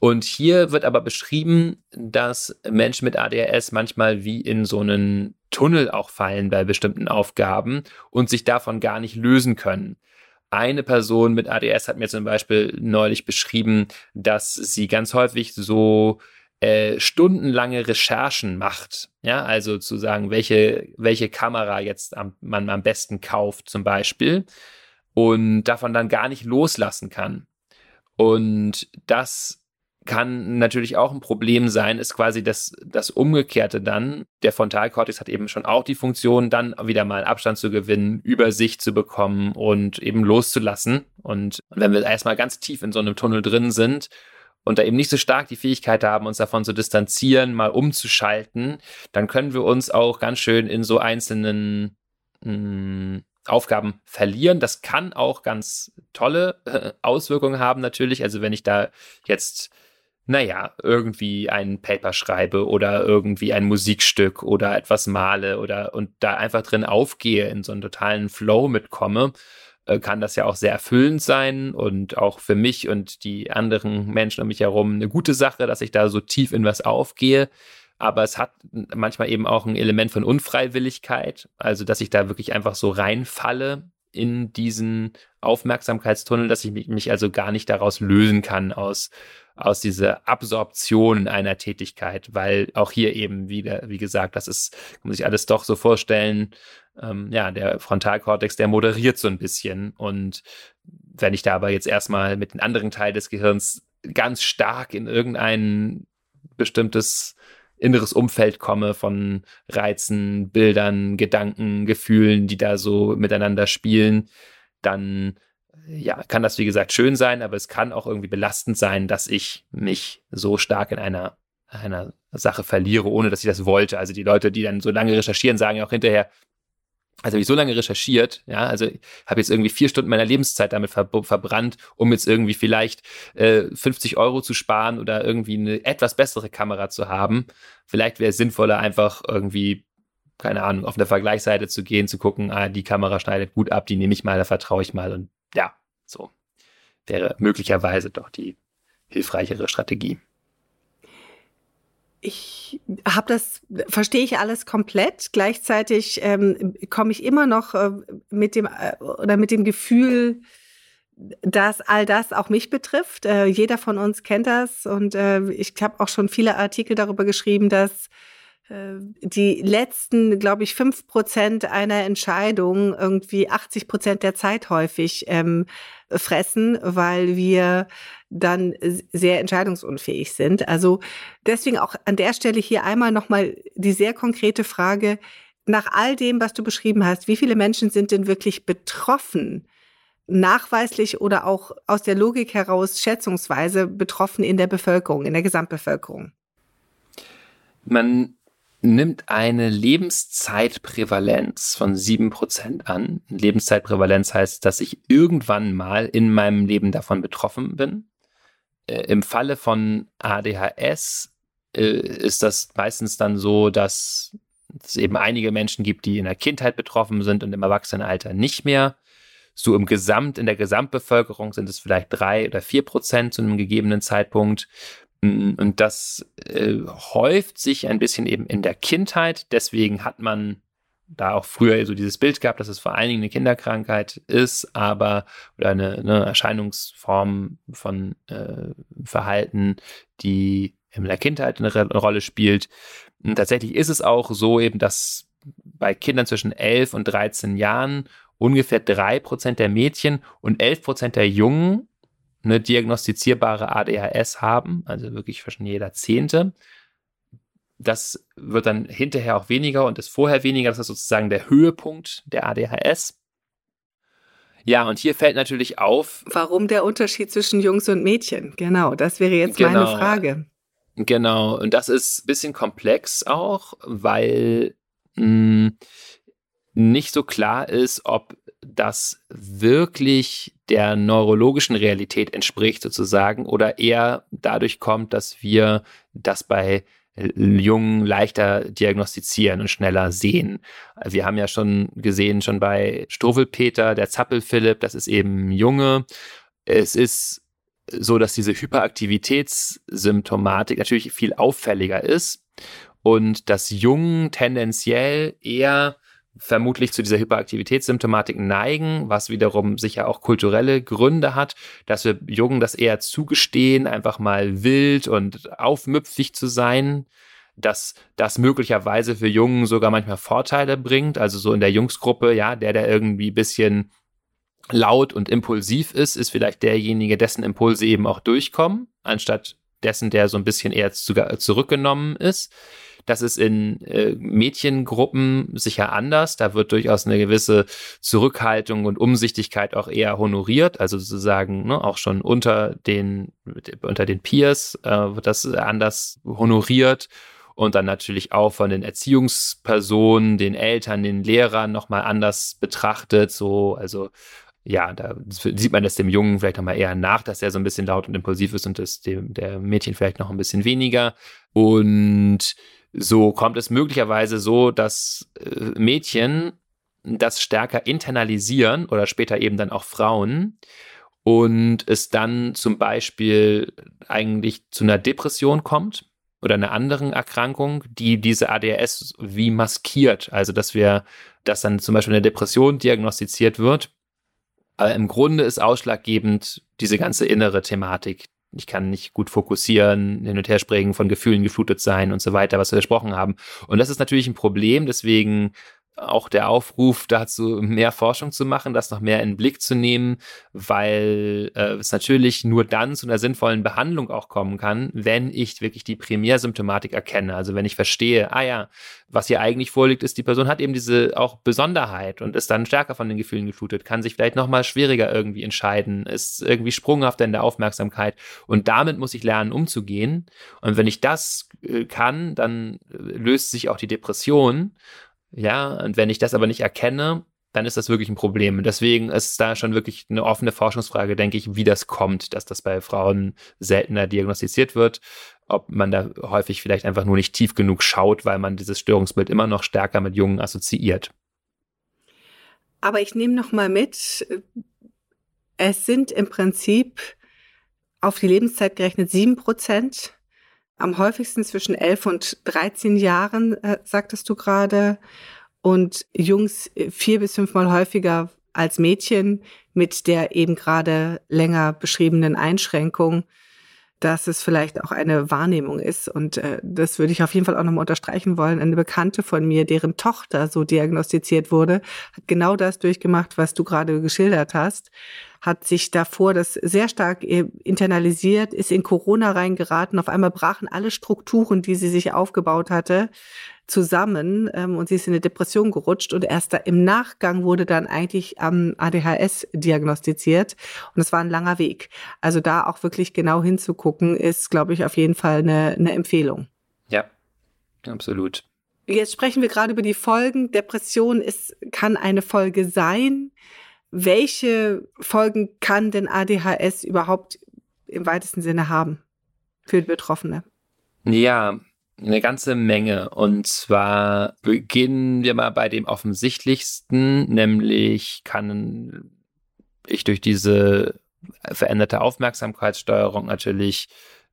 Und hier wird aber beschrieben, dass Menschen mit ADHS manchmal wie in so einen Tunnel auch fallen bei bestimmten Aufgaben und sich davon gar nicht lösen können. Eine Person mit ADS hat mir zum Beispiel neulich beschrieben, dass sie ganz häufig so äh, stundenlange Recherchen macht. Ja, also zu sagen, welche, welche Kamera jetzt am, man am besten kauft, zum Beispiel, und davon dann gar nicht loslassen kann. Und das kann natürlich auch ein Problem sein, ist quasi das, das Umgekehrte dann. Der Frontalkortex hat eben schon auch die Funktion, dann wieder mal Abstand zu gewinnen, Übersicht zu bekommen und eben loszulassen. Und wenn wir erstmal ganz tief in so einem Tunnel drin sind und da eben nicht so stark die Fähigkeit haben, uns davon zu distanzieren, mal umzuschalten, dann können wir uns auch ganz schön in so einzelnen hm, Aufgaben verlieren. Das kann auch ganz tolle äh, Auswirkungen haben natürlich. Also wenn ich da jetzt naja, irgendwie ein Paper schreibe oder irgendwie ein Musikstück oder etwas male oder und da einfach drin aufgehe, in so einen totalen Flow mitkomme, äh, kann das ja auch sehr erfüllend sein und auch für mich und die anderen Menschen um mich herum eine gute Sache, dass ich da so tief in was aufgehe. Aber es hat manchmal eben auch ein Element von Unfreiwilligkeit, also dass ich da wirklich einfach so reinfalle in diesen Aufmerksamkeitstunnel, dass ich mich also gar nicht daraus lösen kann aus aus dieser Absorption einer Tätigkeit, weil auch hier eben wieder, wie gesagt, das ist, man sich alles doch so vorstellen, ähm, ja, der Frontalkortex, der moderiert so ein bisschen. Und wenn ich da aber jetzt erstmal mit dem anderen Teil des Gehirns ganz stark in irgendein bestimmtes inneres Umfeld komme von Reizen, Bildern, Gedanken, Gefühlen, die da so miteinander spielen, dann ja, kann das wie gesagt schön sein, aber es kann auch irgendwie belastend sein, dass ich mich so stark in einer, einer Sache verliere, ohne dass ich das wollte. Also die Leute, die dann so lange recherchieren, sagen ja auch hinterher, also habe ich so lange recherchiert, ja, also habe jetzt irgendwie vier Stunden meiner Lebenszeit damit ver verbrannt, um jetzt irgendwie vielleicht äh, 50 Euro zu sparen oder irgendwie eine etwas bessere Kamera zu haben. Vielleicht wäre es sinnvoller, einfach irgendwie, keine Ahnung, auf eine Vergleichsseite zu gehen, zu gucken, ah, die Kamera schneidet gut ab, die nehme ich mal, da vertraue ich mal und ja, so wäre möglicherweise doch die hilfreichere Strategie. Ich habe das, verstehe ich alles komplett. Gleichzeitig ähm, komme ich immer noch äh, mit dem äh, oder mit dem Gefühl, dass all das auch mich betrifft. Äh, jeder von uns kennt das und äh, ich habe auch schon viele Artikel darüber geschrieben, dass die letzten, glaube ich, fünf Prozent einer Entscheidung irgendwie 80 Prozent der Zeit häufig ähm, fressen, weil wir dann sehr entscheidungsunfähig sind. Also deswegen auch an der Stelle hier einmal nochmal die sehr konkrete Frage, nach all dem, was du beschrieben hast, wie viele Menschen sind denn wirklich betroffen? Nachweislich oder auch aus der Logik heraus schätzungsweise betroffen in der Bevölkerung, in der Gesamtbevölkerung? Man nimmt eine Lebenszeitprävalenz von sieben Prozent an. Lebenszeitprävalenz heißt, dass ich irgendwann mal in meinem Leben davon betroffen bin. Äh, Im Falle von ADHS äh, ist das meistens dann so, dass es eben einige Menschen gibt, die in der Kindheit betroffen sind und im Erwachsenenalter nicht mehr. So im Gesamt, in der Gesamtbevölkerung sind es vielleicht drei oder vier Prozent zu einem gegebenen Zeitpunkt. Mm, und das äh, häuft sich ein bisschen eben in der Kindheit. Deswegen hat man da auch früher so dieses Bild gehabt, dass es vor allen Dingen eine Kinderkrankheit ist, aber oder eine, eine Erscheinungsform von äh, Verhalten, die in der Kindheit eine, eine Rolle spielt. Und tatsächlich ist es auch so eben, dass bei Kindern zwischen 11 und 13 Jahren ungefähr drei Prozent der Mädchen und 11 Prozent der Jungen eine diagnostizierbare ADHS haben, also wirklich schon jeder Zehnte. Das wird dann hinterher auch weniger und ist vorher weniger. Das ist sozusagen der Höhepunkt der ADHS. Ja, und hier fällt natürlich auf. Warum der Unterschied zwischen Jungs und Mädchen? Genau, das wäre jetzt genau, meine Frage. Genau, und das ist ein bisschen komplex auch, weil mh, hm, nicht so klar ist, ob das wirklich der neurologischen Realität entspricht sozusagen oder eher dadurch kommt, dass wir das bei Jungen leichter diagnostizieren und schneller sehen. Wir haben ja schon gesehen, schon bei Struwelpeter, der Zappelphilipp, das ist eben Junge. Es ist so, dass diese Hyperaktivitätssymptomatik natürlich viel auffälliger ist und dass Jungen tendenziell eher vermutlich zu dieser Hyperaktivitätssymptomatik neigen, was wiederum sicher auch kulturelle Gründe hat, dass wir Jungen das eher zugestehen, einfach mal wild und aufmüpfig zu sein, dass das möglicherweise für Jungen sogar manchmal Vorteile bringt, also so in der Jungsgruppe, ja, der, der irgendwie bisschen laut und impulsiv ist, ist vielleicht derjenige, dessen Impulse eben auch durchkommen, anstatt dessen, der so ein bisschen eher zurückgenommen ist. Das ist in äh, Mädchengruppen sicher anders. Da wird durchaus eine gewisse Zurückhaltung und Umsichtigkeit auch eher honoriert. Also sozusagen ne, auch schon unter den, unter den Peers äh, wird das anders honoriert und dann natürlich auch von den Erziehungspersonen, den Eltern, den Lehrern nochmal anders betrachtet. So, also ja, da sieht man das dem Jungen vielleicht nochmal eher nach, dass er so ein bisschen laut und impulsiv ist und das dem der Mädchen vielleicht noch ein bisschen weniger. Und so kommt es möglicherweise so, dass äh, Mädchen das stärker internalisieren oder später eben dann auch Frauen und es dann zum Beispiel eigentlich zu einer Depression kommt oder einer anderen Erkrankung, die diese ADHS wie maskiert. Also, dass wir, dass dann zum Beispiel eine Depression diagnostiziert wird. Aber im Grunde ist ausschlaggebend diese ganze innere Thematik, ich kann nicht gut fokussieren, hin und her springen, von Gefühlen geflutet sein und so weiter, was wir besprochen haben. Und das ist natürlich ein Problem, deswegen auch der Aufruf dazu, mehr Forschung zu machen, das noch mehr in den Blick zu nehmen, weil äh, es natürlich nur dann zu einer sinnvollen Behandlung auch kommen kann, wenn ich wirklich die Primärsymptomatik erkenne. Also wenn ich verstehe, ah ja, was hier eigentlich vorliegt, ist, die Person hat eben diese auch Besonderheit und ist dann stärker von den Gefühlen geflutet, kann sich vielleicht nochmal schwieriger irgendwie entscheiden, ist irgendwie sprunghafter in der Aufmerksamkeit und damit muss ich lernen, umzugehen. Und wenn ich das äh, kann, dann äh, löst sich auch die Depression ja, und wenn ich das aber nicht erkenne, dann ist das wirklich ein Problem. Deswegen ist da schon wirklich eine offene Forschungsfrage, denke ich, wie das kommt, dass das bei Frauen seltener diagnostiziert wird. Ob man da häufig vielleicht einfach nur nicht tief genug schaut, weil man dieses Störungsbild immer noch stärker mit Jungen assoziiert. Aber ich nehme noch mal mit, es sind im Prinzip auf die Lebenszeit gerechnet sieben Prozent am häufigsten zwischen 11 und 13 Jahren, äh, sagtest du gerade. Und Jungs äh, vier bis fünfmal häufiger als Mädchen mit der eben gerade länger beschriebenen Einschränkung dass es vielleicht auch eine Wahrnehmung ist. Und äh, das würde ich auf jeden Fall auch nochmal unterstreichen wollen. Eine Bekannte von mir, deren Tochter so diagnostiziert wurde, hat genau das durchgemacht, was du gerade geschildert hast, hat sich davor das sehr stark äh, internalisiert, ist in Corona reingeraten. Auf einmal brachen alle Strukturen, die sie sich aufgebaut hatte, zusammen ähm, und sie ist in eine Depression gerutscht und erst da im Nachgang wurde dann eigentlich ähm, ADHS diagnostiziert und es war ein langer Weg. Also da auch wirklich genau hinzugucken, ist, glaube ich, auf jeden Fall eine, eine Empfehlung. Ja, absolut. Jetzt sprechen wir gerade über die Folgen. Depression ist, kann eine Folge sein. Welche Folgen kann denn ADHS überhaupt im weitesten Sinne haben für Betroffene? Ja, eine ganze Menge. Und zwar beginnen wir mal bei dem offensichtlichsten, nämlich kann ich durch diese veränderte Aufmerksamkeitssteuerung natürlich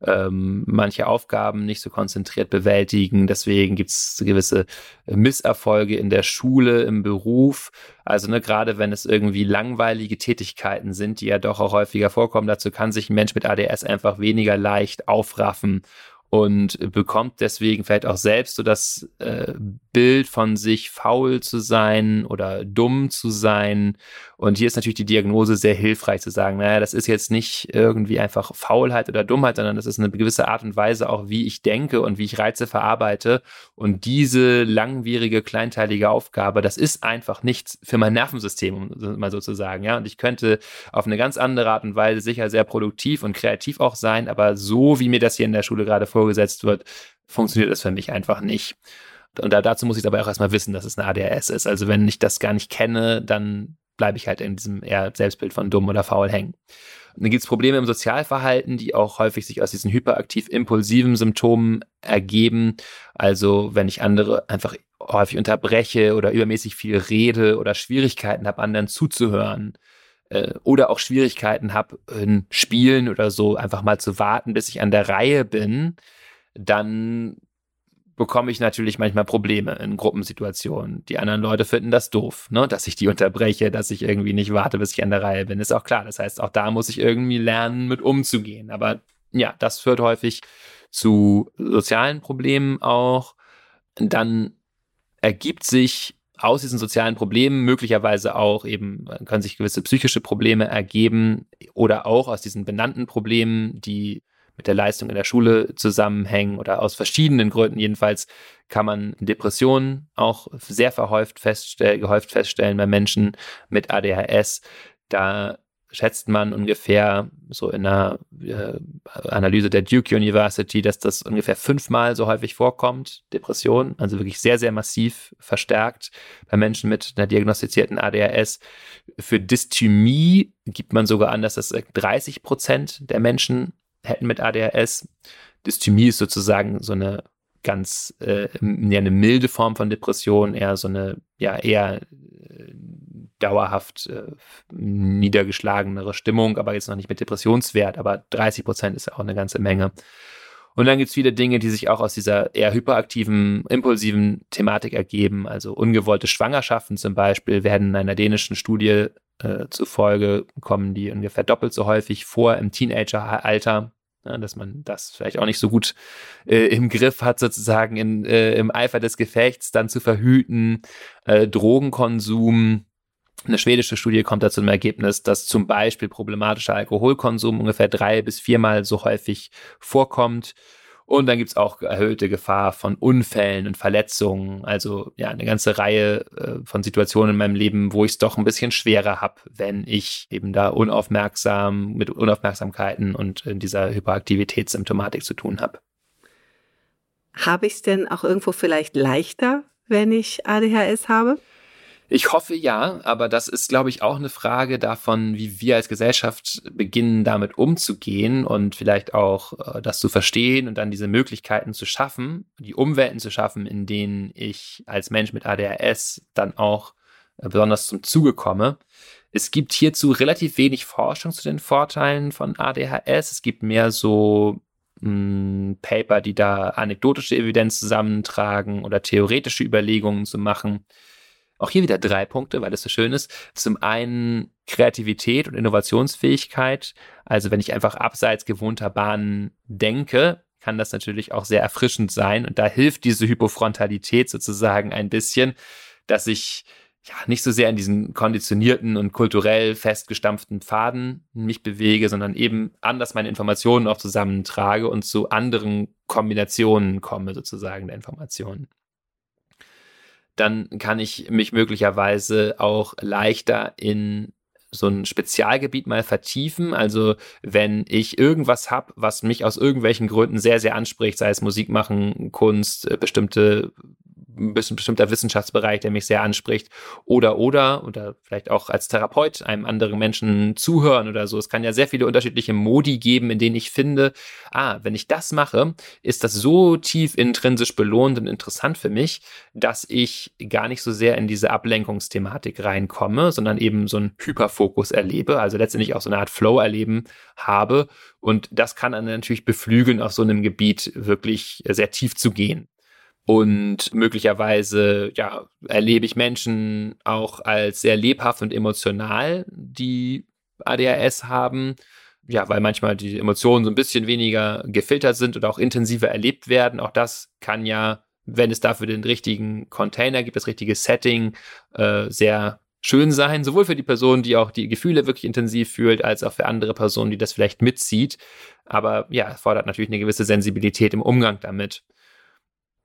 ähm, manche Aufgaben nicht so konzentriert bewältigen. Deswegen gibt es gewisse Misserfolge in der Schule, im Beruf. Also ne, gerade wenn es irgendwie langweilige Tätigkeiten sind, die ja doch auch häufiger vorkommen, dazu kann sich ein Mensch mit ADS einfach weniger leicht aufraffen und bekommt deswegen vielleicht auch selbst so das äh, Bild von sich, faul zu sein oder dumm zu sein. Und hier ist natürlich die Diagnose sehr hilfreich zu sagen, naja, das ist jetzt nicht irgendwie einfach Faulheit oder Dummheit, sondern das ist eine gewisse Art und Weise auch, wie ich denke und wie ich Reize verarbeite. Und diese langwierige, kleinteilige Aufgabe, das ist einfach nichts für mein Nervensystem, um mal so zu sagen. Ja, und ich könnte auf eine ganz andere Art und Weise sicher sehr produktiv und kreativ auch sein, aber so wie mir das hier in der Schule gerade vorgesetzt wird, funktioniert das für mich einfach nicht. Und da, dazu muss ich aber auch erstmal wissen, dass es eine ADHS ist. Also wenn ich das gar nicht kenne, dann bleibe ich halt in diesem eher Selbstbild von dumm oder faul hängen. Und dann gibt es Probleme im Sozialverhalten, die auch häufig sich aus diesen hyperaktiv-impulsiven Symptomen ergeben. Also wenn ich andere einfach häufig unterbreche oder übermäßig viel rede oder Schwierigkeiten habe, anderen zuzuhören äh, oder auch Schwierigkeiten habe, in Spielen oder so einfach mal zu warten, bis ich an der Reihe bin, dann bekomme ich natürlich manchmal Probleme in Gruppensituationen. Die anderen Leute finden das doof, ne? dass ich die unterbreche, dass ich irgendwie nicht warte, bis ich an der Reihe bin. Ist auch klar. Das heißt, auch da muss ich irgendwie lernen, mit umzugehen. Aber ja, das führt häufig zu sozialen Problemen auch. Dann ergibt sich aus diesen sozialen Problemen möglicherweise auch eben, können sich gewisse psychische Probleme ergeben oder auch aus diesen benannten Problemen, die mit der Leistung in der Schule zusammenhängen oder aus verschiedenen Gründen. Jedenfalls kann man Depressionen auch sehr verhäuft feststellen, gehäuft feststellen bei Menschen mit ADHS. Da schätzt man ungefähr so in einer äh, Analyse der Duke University, dass das ungefähr fünfmal so häufig vorkommt, Depression, also wirklich sehr, sehr massiv verstärkt bei Menschen mit einer diagnostizierten ADHS. Für Dysthymie gibt man sogar an, dass das 30 Prozent der Menschen hätten mit ADHS. Dysthymie ist sozusagen so eine ganz äh, ja, eine milde Form von Depression, eher so eine ja eher äh, dauerhaft äh, niedergeschlagenere Stimmung, aber jetzt noch nicht mit Depressionswert, aber 30 Prozent ist ja auch eine ganze Menge. Und dann gibt es viele Dinge, die sich auch aus dieser eher hyperaktiven, impulsiven Thematik ergeben. Also ungewollte Schwangerschaften zum Beispiel werden in einer dänischen Studie äh, zufolge kommen die ungefähr doppelt so häufig vor im Teenageralter. Ja, dass man das vielleicht auch nicht so gut äh, im Griff hat, sozusagen in, äh, im Eifer des Gefechts dann zu verhüten, äh, Drogenkonsum, eine schwedische Studie kommt da zum Ergebnis, dass zum Beispiel problematischer Alkoholkonsum ungefähr drei bis viermal so häufig vorkommt. Und dann gibt's auch erhöhte Gefahr von Unfällen und Verletzungen. Also ja, eine ganze Reihe äh, von Situationen in meinem Leben, wo ich es doch ein bisschen schwerer habe, wenn ich eben da unaufmerksam mit Unaufmerksamkeiten und in dieser Hyperaktivitätssymptomatik zu tun habe. Habe ich es denn auch irgendwo vielleicht leichter, wenn ich ADHS habe? Ich hoffe ja, aber das ist, glaube ich, auch eine Frage davon, wie wir als Gesellschaft beginnen, damit umzugehen und vielleicht auch äh, das zu verstehen und dann diese Möglichkeiten zu schaffen, die Umwelten zu schaffen, in denen ich als Mensch mit ADHS dann auch äh, besonders zum Zuge komme. Es gibt hierzu relativ wenig Forschung zu den Vorteilen von ADHS. Es gibt mehr so mh, hm, Paper, die da anekdotische Evidenz zusammentragen oder theoretische Überlegungen zu machen. Auch hier wieder drei Punkte, weil es so schön ist. Zum einen Kreativität und Innovationsfähigkeit. Also wenn ich einfach abseits gewohnter Bahnen denke, kann das natürlich auch sehr erfrischend sein. Und da hilft diese Hypofrontalität sozusagen ein bisschen, dass ich ja nicht so sehr in diesen konditionierten und kulturell festgestampften Pfaden mich bewege, sondern eben anders meine Informationen auch zusammentrage und zu anderen Kombinationen komme sozusagen der Informationen dann kann ich mich möglicherweise auch leichter in so ein Spezialgebiet mal vertiefen. Also wenn ich irgendwas habe, was mich aus irgendwelchen Gründen sehr, sehr anspricht, sei es Musik machen, Kunst, äh, bestimmte ein bestimmter Wissenschaftsbereich, der mich sehr anspricht, oder oder oder vielleicht auch als Therapeut einem anderen Menschen zuhören oder so. Es kann ja sehr viele unterschiedliche Modi geben, in denen ich finde, ah, wenn ich das mache, ist das so tief intrinsisch belohnt und interessant für mich, dass ich gar nicht so sehr in diese Ablenkungsthematik reinkomme, sondern eben so einen Hyperfokus erlebe, also letztendlich auch so eine Art Flow erleben habe. Und das kann dann natürlich beflügeln, auf so einem Gebiet wirklich sehr tief zu gehen. Und möglicherweise, ja, erlebe ich Menschen auch als sehr lebhaft und emotional, die ADHS haben. Ja, weil manchmal die Emotionen so ein bisschen weniger gefiltert sind oder auch intensiver erlebt werden. Auch das kann ja, wenn es dafür den richtigen Container gibt, das richtige Setting, äh, sehr schön sein, sowohl für die Person, die auch die Gefühle wirklich intensiv fühlt, als auch für andere Personen, die das vielleicht mitzieht. Aber ja, fordert natürlich eine gewisse Sensibilität im Umgang damit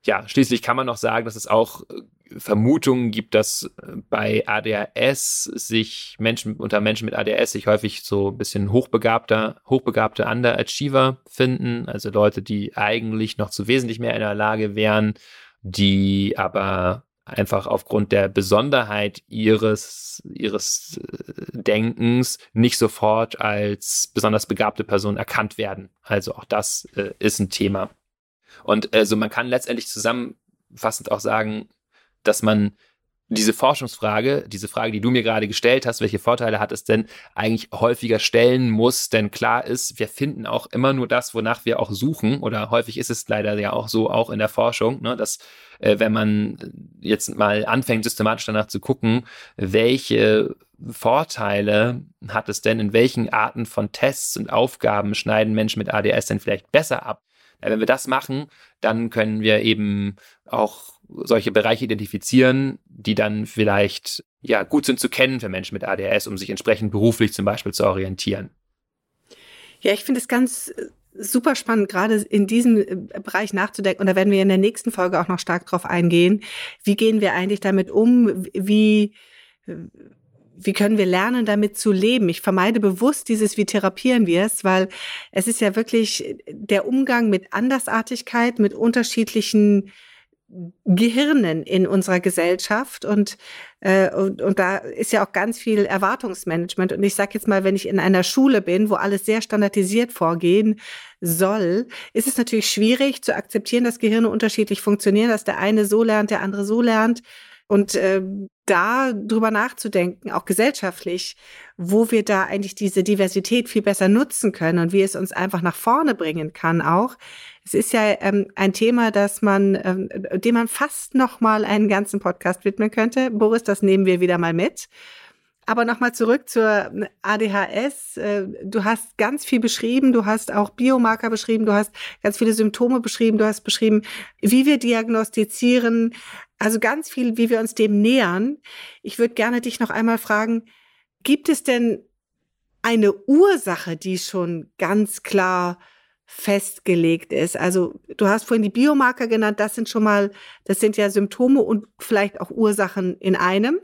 ja, schließlich kann man noch sagen, dass es auch äh, Vermutungen gibt, dass äh, bei ADHS sich Menschen unter Menschen mit ADHS sich häufig so ein bisschen hochbegabter, hochbegabte Underachiever finden, also Leute, die eigentlich noch zu wesentlich mehr in der Lage wären, die aber einfach aufgrund der Besonderheit ihres, ihres äh, Denkens nicht sofort als besonders begabte Person erkannt werden. Also auch das äh, ist ein Thema. Und also man kann letztendlich zusammenfassend auch sagen, dass man diese Forschungsfrage, diese Frage, die du mir gerade gestellt hast, welche Vorteile hat es denn, eigentlich häufiger stellen muss, denn klar ist, wir finden auch immer nur das, wonach wir auch suchen, oder häufig ist es leider ja auch so, auch in der Forschung, ne, dass äh, wenn man jetzt mal anfängt, systematisch danach zu gucken, welche Vorteile hat es denn, in welchen Arten von Tests und Aufgaben schneiden Menschen mit ADS denn vielleicht besser ab, wenn wir das machen, dann können wir eben auch solche Bereiche identifizieren, die dann vielleicht ja gut sind zu kennen für Menschen mit ADHS, um sich entsprechend beruflich zum Beispiel zu orientieren. Ja, ich finde es ganz super spannend, gerade in diesem äh, Bereich nachzudenken. Und da werden wir in der nächsten Folge auch noch stark drauf eingehen. Wie gehen wir eigentlich damit um? Wie, wie können wir lernen, damit zu leben? Ich vermeide bewusst dieses, wie therapieren wir es, weil es ist ja wirklich der Umgang mit Andersartigkeit, mit unterschiedlichen Gehirnen in unserer Gesellschaft und, äh, und, und da ist ja auch ganz viel Erwartungsmanagement. Und ich sage jetzt mal, wenn ich in einer Schule bin, wo alles sehr standardisiert vorgehen soll, ist es natürlich schwierig zu akzeptieren, dass Gehirne unterschiedlich funktionieren, dass der eine so lernt, der andere so lernt. Und äh, da drüber nachzudenken, auch gesellschaftlich, wo wir da eigentlich diese Diversität viel besser nutzen können und wie es uns einfach nach vorne bringen kann auch. Es ist ja ähm, ein Thema, das man, ähm, dem man fast noch mal einen ganzen Podcast widmen könnte. Boris, das nehmen wir wieder mal mit. Aber nochmal zurück zur ADHS. Äh, du hast ganz viel beschrieben, du hast auch Biomarker beschrieben, du hast ganz viele Symptome beschrieben, du hast beschrieben, wie wir diagnostizieren, also ganz viel, wie wir uns dem nähern. Ich würde gerne dich noch einmal fragen, gibt es denn eine Ursache, die schon ganz klar festgelegt ist? Also du hast vorhin die Biomarker genannt, das sind schon mal, das sind ja Symptome und vielleicht auch Ursachen in einem.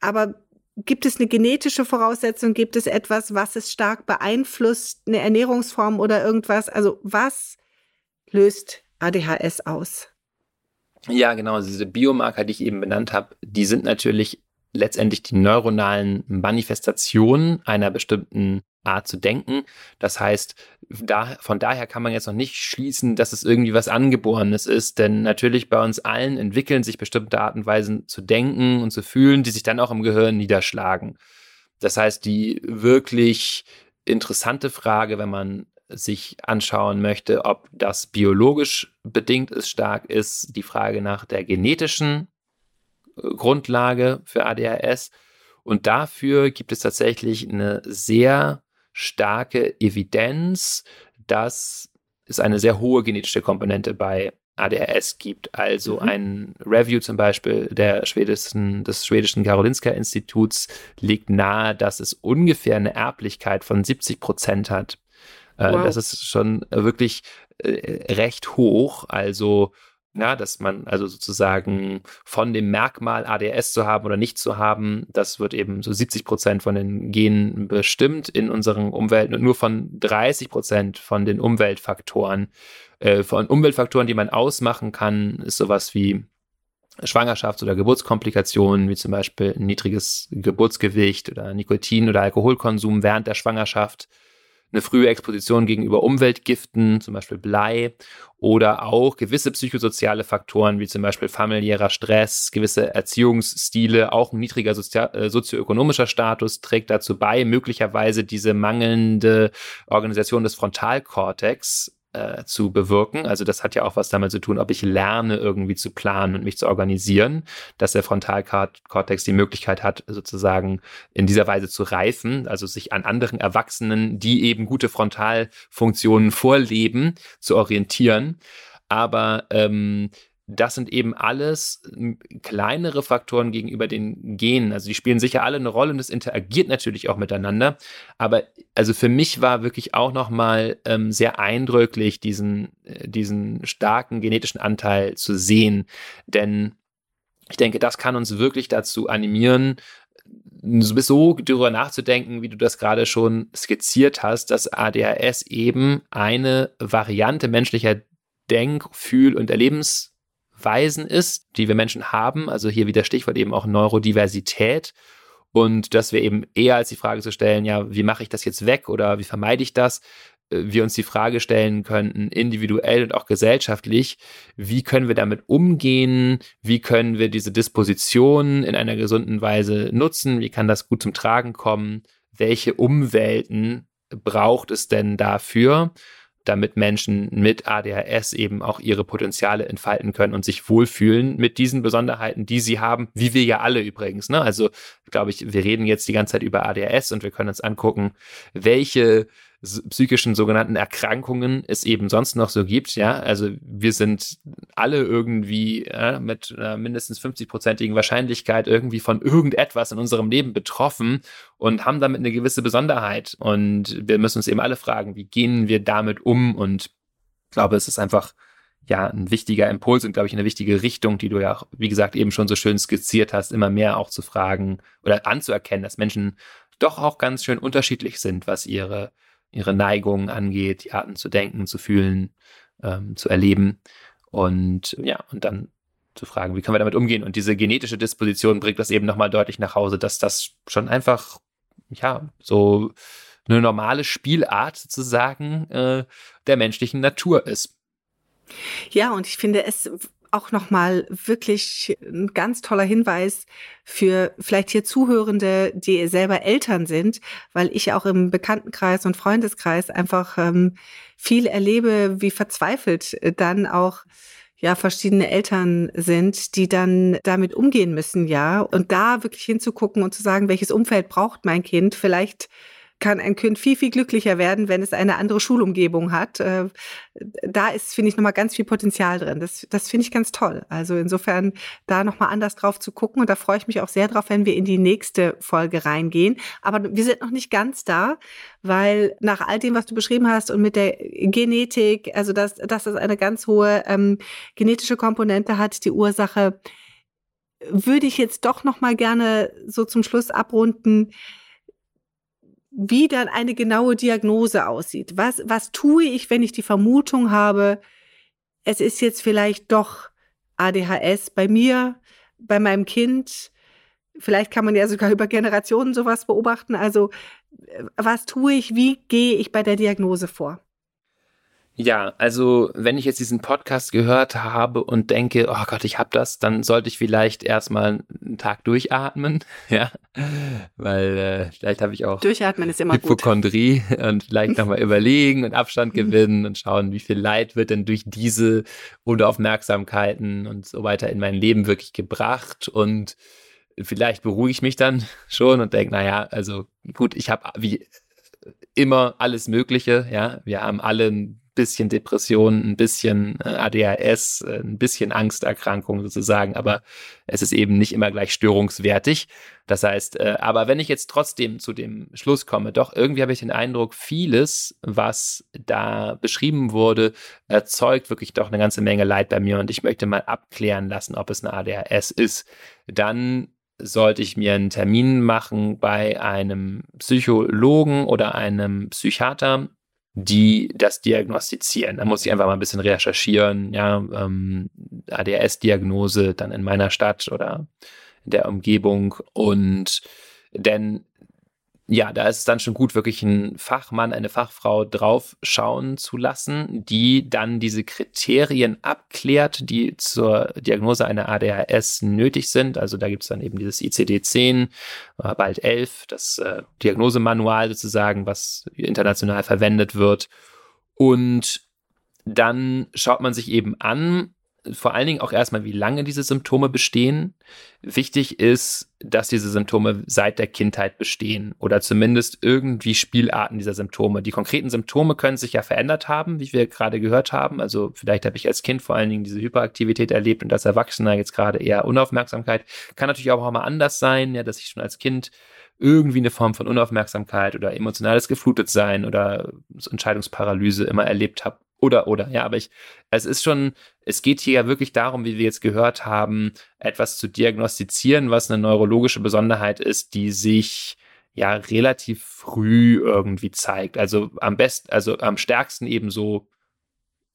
Aber gibt es eine genetische Voraussetzung? Gibt es etwas, was es stark beeinflusst, eine Ernährungsform oder irgendwas? Also was löst ADHS aus? Ja, genau. Diese Biomarker, die ich eben benannt habe, die sind natürlich letztendlich die neuronalen Manifestationen einer bestimmten Art zu denken. Das heißt, da, von daher kann man jetzt noch nicht schließen, dass es irgendwie was Angeborenes ist, denn natürlich bei uns allen entwickeln sich bestimmte Arten und Weisen zu denken und zu fühlen, die sich dann auch im Gehirn niederschlagen. Das heißt, die wirklich interessante Frage, wenn man sich anschauen möchte, ob das biologisch bedingt ist, stark ist, die Frage nach der genetischen äh, Grundlage für ADHS. Und dafür gibt es tatsächlich eine sehr starke Evidenz, dass es eine sehr hohe genetische Komponente bei ADHS gibt. Also mhm. ein Review zum Beispiel der schwedischen, des schwedischen Karolinska-Instituts legt nahe, dass es ungefähr eine Erblichkeit von 70 Prozent hat äh, wow. Das ist schon wirklich äh, recht hoch. Also na, dass man also sozusagen von dem Merkmal ADS zu haben oder nicht zu haben, das wird eben so 70 Prozent von den Genen bestimmt in unseren Umwelten und nur von 30 Prozent von den Umweltfaktoren. Äh, von Umweltfaktoren, die man ausmachen kann, ist sowas wie Schwangerschafts- oder Geburtskomplikationen, wie zum Beispiel ein niedriges Geburtsgewicht oder Nikotin- oder Alkoholkonsum während der Schwangerschaft eine frühe Exposition gegenüber Umweltgiften, zum Beispiel Blei, oder auch gewisse psychosoziale Faktoren, wie zum Beispiel familiärer Stress, gewisse Erziehungsstile, auch ein niedriger äh, sozioökonomischer Status trägt dazu bei, möglicherweise diese mangelnde Organisation des Frontalkortex äh, zu bewirken. Also das hat ja auch was damit zu tun, ob ich lerne, irgendwie zu planen und mich zu organisieren, dass der Frontalkortex die Möglichkeit hat, sozusagen in dieser Weise zu reifen, also sich an anderen Erwachsenen, die eben gute Frontalfunktionen vorleben, zu orientieren. Aber ähm, das sind eben alles kleinere Faktoren gegenüber den Genen. Also die spielen sicher alle eine Rolle und es interagiert natürlich auch miteinander. Aber also für mich war wirklich auch nochmal ähm, sehr eindrücklich, diesen, äh, diesen starken genetischen Anteil zu sehen. Denn ich denke, das kann uns wirklich dazu animieren, so darüber nachzudenken, wie du das gerade schon skizziert hast, dass ADHS eben eine Variante menschlicher Denk-, Fühl- und Erlebens Weisen ist, die wir Menschen haben. Also hier wieder Stichwort eben auch Neurodiversität. Und dass wir eben eher als die Frage zu stellen, ja, wie mache ich das jetzt weg oder wie vermeide ich das, äh, wir uns die Frage stellen könnten, individuell und auch gesellschaftlich, wie können wir damit umgehen, wie können wir diese Disposition in einer gesunden Weise nutzen, wie kann das gut zum Tragen kommen, welche Umwelten braucht es denn dafür? Damit Menschen mit ADHS eben auch ihre Potenziale entfalten können und sich wohlfühlen mit diesen Besonderheiten, die sie haben, wie wir ja alle übrigens. Ne? Also glaube ich, wir reden jetzt die ganze Zeit über ADHS und wir können uns angucken, welche psychischen sogenannten Erkrankungen es eben sonst noch so gibt. Ja, also wir sind alle irgendwie äh, mit einer mindestens 50-prozentigen Wahrscheinlichkeit irgendwie von irgendetwas in unserem Leben betroffen und haben damit eine gewisse Besonderheit. Und wir müssen uns eben alle fragen, wie gehen wir damit um? Und ich glaube, es ist einfach ja ein wichtiger Impuls und glaube ich eine wichtige Richtung, die du ja, wie gesagt, eben schon so schön skizziert hast, immer mehr auch zu fragen oder anzuerkennen, dass Menschen doch auch ganz schön unterschiedlich sind, was ihre, ihre Neigungen angeht, die Arten zu denken, zu fühlen, ähm, zu erleben. Und ja, und dann zu fragen, wie können wir damit umgehen? Und diese genetische Disposition bringt das eben nochmal deutlich nach Hause, dass das schon einfach, ja, so eine normale Spielart sozusagen äh, der menschlichen Natur ist. Ja, und ich finde es auch nochmal wirklich ein ganz toller Hinweis für vielleicht hier Zuhörende, die selber Eltern sind, weil ich auch im Bekanntenkreis und Freundeskreis einfach ähm, viel erlebe, wie verzweifelt dann auch ja verschiedene Eltern sind, die dann damit umgehen müssen, ja, und da wirklich hinzugucken und zu sagen, welches Umfeld braucht mein Kind, vielleicht kann ein Kind viel, viel glücklicher werden, wenn es eine andere Schulumgebung hat. Äh, da ist, finde ich, nochmal ganz viel Potenzial drin. Das, das finde ich ganz toll. Also insofern da nochmal anders drauf zu gucken. Und da freue ich mich auch sehr drauf, wenn wir in die nächste Folge reingehen. Aber wir sind noch nicht ganz da, weil nach all dem, was du beschrieben hast und mit der Genetik, also dass, dass das eine ganz hohe ähm, genetische Komponente hat, die Ursache, würde ich jetzt doch nochmal gerne so zum Schluss abrunden wie dann eine genaue Diagnose aussieht. Was, was tue ich, wenn ich die Vermutung habe, es ist jetzt vielleicht doch ADHS bei mir, bei meinem Kind. Vielleicht kann man ja sogar über Generationen sowas beobachten. Also was tue ich, wie gehe ich bei der Diagnose vor? Ja, also wenn ich jetzt diesen Podcast gehört habe und denke, oh Gott, ich hab das, dann sollte ich vielleicht erstmal einen Tag durchatmen, ja, weil äh, vielleicht habe ich auch Durchatmen ist immer Hypochondrie gut. und vielleicht nochmal überlegen und Abstand gewinnen und schauen, wie viel Leid wird denn durch diese Unaufmerksamkeiten und so weiter in mein Leben wirklich gebracht. Und vielleicht beruhige ich mich dann schon und denke, naja, also gut, ich habe wie immer alles Mögliche, ja, wir haben alle ein bisschen Depression, ein bisschen äh, ADHS, äh, ein bisschen Angsterkrankung sozusagen, aber es ist eben nicht immer gleich störungswertig. Das heißt, äh, aber wenn ich jetzt trotzdem zu dem Schluss komme, doch irgendwie habe ich den Eindruck, vieles, was da beschrieben wurde, erzeugt wirklich doch eine ganze Menge Leid bei mir und ich möchte mal abklären lassen, ob es eine ADHS ist. Dann sollte ich mir einen Termin machen bei einem Psychologen oder einem Psychiater die das diagnostizieren. Da muss ich einfach mal ein bisschen recherchieren, ja, ähm, ADHS-Diagnose dann in meiner Stadt oder in der Umgebung und denn ja, da ist es dann schon gut, wirklich einen Fachmann, eine Fachfrau drauf schauen zu lassen, die dann diese Kriterien abklärt, die zur Diagnose einer ADHS nötig sind. Also da gibt es dann eben dieses ICD-10, äh, bald 11, das äh, Diagnosemanual sozusagen, was international verwendet wird. Und dann schaut man sich eben an, vor allen Dingen auch erstmal, wie lange diese Symptome bestehen. Wichtig ist, dass diese Symptome seit der Kindheit bestehen oder zumindest irgendwie Spielarten dieser Symptome. Die konkreten Symptome können sich ja verändert haben, wie wir gerade gehört haben. Also vielleicht habe ich als Kind vor allen Dingen diese Hyperaktivität erlebt und als Erwachsener jetzt gerade eher Unaufmerksamkeit. Kann natürlich auch mal anders sein, ja, dass ich schon als Kind irgendwie eine Form von Unaufmerksamkeit oder emotionales Geflutetsein oder Entscheidungsparalyse immer erlebt habe oder, oder, ja, aber ich, es ist schon, es geht hier ja wirklich darum, wie wir jetzt gehört haben, etwas zu diagnostizieren, was eine neurologische Besonderheit ist, die sich ja relativ früh irgendwie zeigt. Also am besten, also am stärksten eben so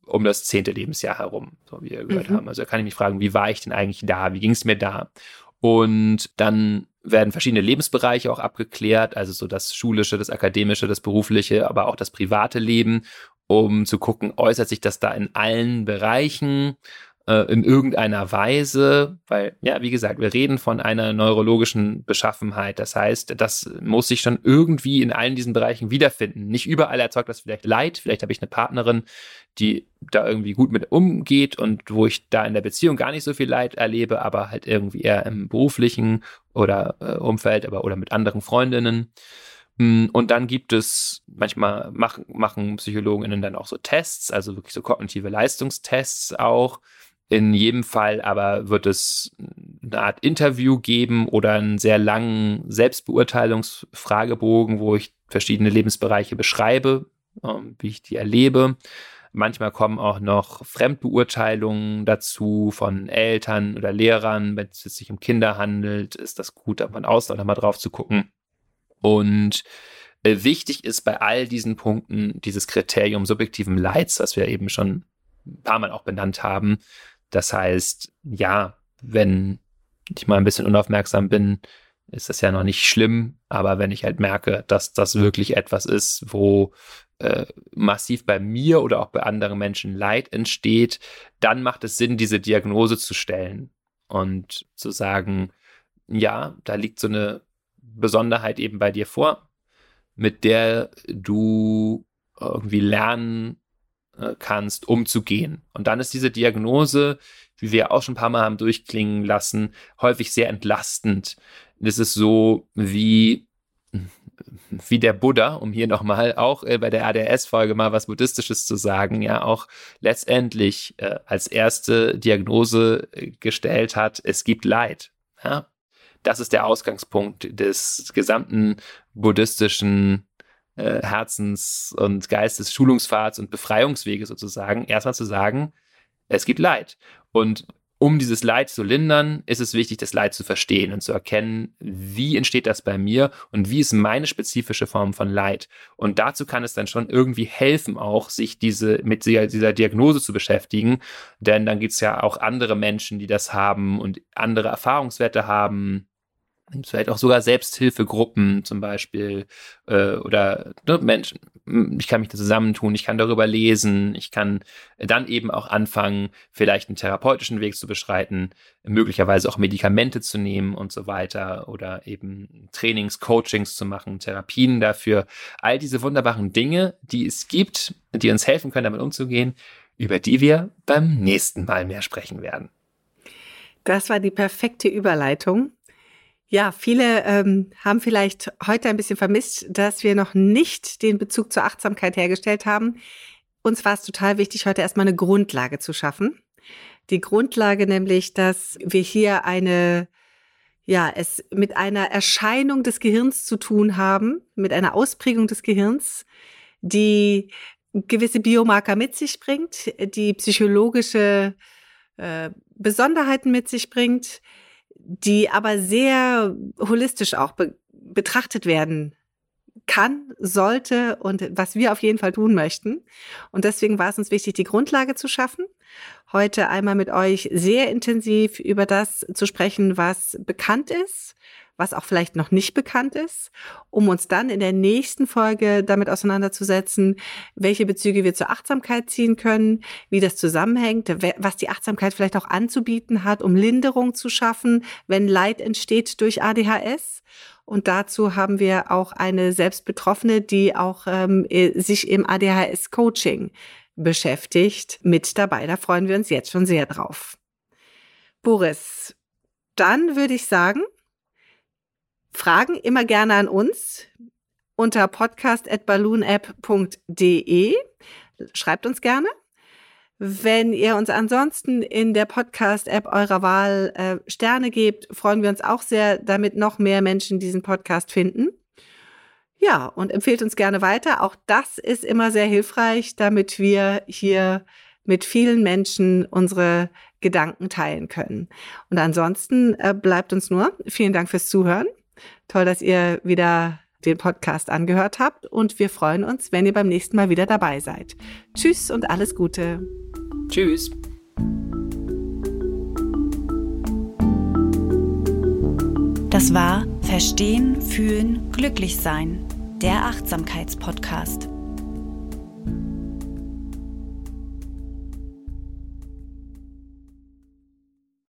um das zehnte Lebensjahr herum, so wie wir gehört mhm. haben. Also da kann ich mich fragen, wie war ich denn eigentlich da? Wie ging es mir da? Und dann werden verschiedene Lebensbereiche auch abgeklärt, also so das schulische, das akademische, das berufliche, aber auch das private Leben um zu gucken, äußert sich das da in allen Bereichen äh, in irgendeiner Weise, weil, ja, wie gesagt, wir reden von einer neurologischen Beschaffenheit. Das heißt, das muss sich schon irgendwie in allen diesen Bereichen wiederfinden. Nicht überall erzeugt das vielleicht Leid. Vielleicht habe ich eine Partnerin, die da irgendwie gut mit umgeht und wo ich da in der Beziehung gar nicht so viel Leid erlebe, aber halt irgendwie eher im beruflichen oder äh, Umfeld, aber oder mit anderen Freundinnen. Hm, und dann gibt es, manchmal machen, machen PsychologInnen dann auch so Tests, also wirklich so kognitive Leistungstests auch, In jedem Fall aber wird es eine Art Interview geben oder einen sehr langen Selbstbeurteilungsfragebogen, wo ich verschiedene Lebensbereiche beschreibe, ähm, wie ich die erlebe. Manchmal kommen auch noch Fremdbeurteilungen dazu von Eltern oder Lehrern. Wenn es sich um Kinder handelt, ist das gut, da von außen auch nochmal drauf zu gucken. Und äh, wichtig ist bei all diesen Punkten dieses Kriterium subjektiven Leids, was wir eben schon ein paar Mal auch benannt haben. Das heißt, ja, wenn ich mal ein bisschen unaufmerksam bin, ist das ja noch nicht schlimm, aber wenn ich halt merke, dass das wirklich etwas ist, wo äh, massiv bei mir oder auch bei anderen Menschen Leid entsteht, dann macht es Sinn, diese Diagnose zu stellen und zu sagen, ja, da liegt so eine Besonderheit eben bei dir vor, mit der du irgendwie lernen äh, kannst, umzugehen. Und dann ist diese Diagnose, wie wir auch schon ein paar Mal haben durchklingen lassen, häufig sehr entlastend. Das ist so wie wie der Buddha, um hier nochmal auch äh, bei der ADS-Folge mal was Buddhistisches zu sagen, ja auch letztendlich äh, als erste Diagnose äh, gestellt hat, es gibt Leid. Ja? Das ist der Ausgangspunkt des gesamten buddhistischen äh, Herzens- und Geistes-Schulungspfads und Befreiungsweges sozusagen. Erstmal zu sagen, es gibt Leid. Und um dieses Leid zu lindern, ist es wichtig, das Leid zu verstehen und zu erkennen, wie entsteht das bei mir und wie ist meine spezifische Form von Leid. Und dazu kann es dann schon irgendwie helfen, auch sich diese, mit dieser Diagnose zu beschäftigen. Denn dann gibt es ja auch andere Menschen, die das haben und andere Erfahrungswerte haben vielleicht auch sogar Selbsthilfegruppen zum Beispiel äh, oder ne, Menschen. Ich kann mich da zusammentun, ich kann darüber lesen, ich kann dann eben auch anfangen, vielleicht einen therapeutischen Weg zu beschreiten, möglicherweise auch Medikamente zu nehmen und so weiter oder eben Trainings, Coachings zu machen, Therapien dafür. All diese wunderbaren Dinge, die es gibt, die uns helfen können, damit umzugehen, über die wir beim nächsten Mal mehr sprechen werden. Das war die perfekte Überleitung ja, viele ähm, haben vielleicht heute ein bisschen vermisst, dass wir noch nicht den Bezug zur Achtsamkeit hergestellt haben. Uns war es total wichtig, heute erstmal eine Grundlage zu schaffen. Die Grundlage nämlich, dass wir hier eine, ja, es mit einer Erscheinung des Gehirns zu tun haben, mit einer Ausprägung des Gehirns, die gewisse Biomarker mit sich bringt, die psychologische äh, Besonderheiten mit sich bringt, die aber sehr holistisch auch be betrachtet werden kann, sollte und was wir auf jeden Fall tun möchten. Und deswegen war es uns wichtig, die Grundlage zu schaffen. Heute einmal mit euch sehr intensiv über das zu sprechen, was bekannt ist, was auch vielleicht noch nicht bekannt ist, um uns dann in der nächsten Folge damit auseinanderzusetzen, welche Bezüge wir zur Achtsamkeit ziehen können, wie das zusammenhängt, was die Achtsamkeit vielleicht auch anzubieten hat, um Linderung zu schaffen, wenn Leid entsteht durch ADHS. Und dazu haben wir auch eine Selbstbetroffene, die auch ähm, sich im ADHS-Coaching beschäftigt, mit dabei. Da freuen wir uns jetzt schon sehr drauf. Boris, dann würde ich sagen, Fragen immer gerne an uns unter podcast.balloonapp.de. Schreibt uns gerne. Wenn ihr uns ansonsten in der Podcast-App eurer Wahl äh, Sterne gebt, freuen wir uns auch sehr, damit noch mehr Menschen diesen Podcast finden. Ja, und empfehlt uns gerne weiter. Auch das ist immer sehr hilfreich, damit wir hier mit vielen Menschen unsere Gedanken teilen können. Und ansonsten äh, bleibt uns nur vielen Dank fürs Zuhören. Toll, dass ihr wieder den Podcast angehört habt und wir freuen uns, wenn ihr beim nächsten Mal wieder dabei seid. Tschüss und alles Gute. Tschüss. Das war Verstehen, Fühlen, Glücklich Sein, der Achtsamkeitspodcast.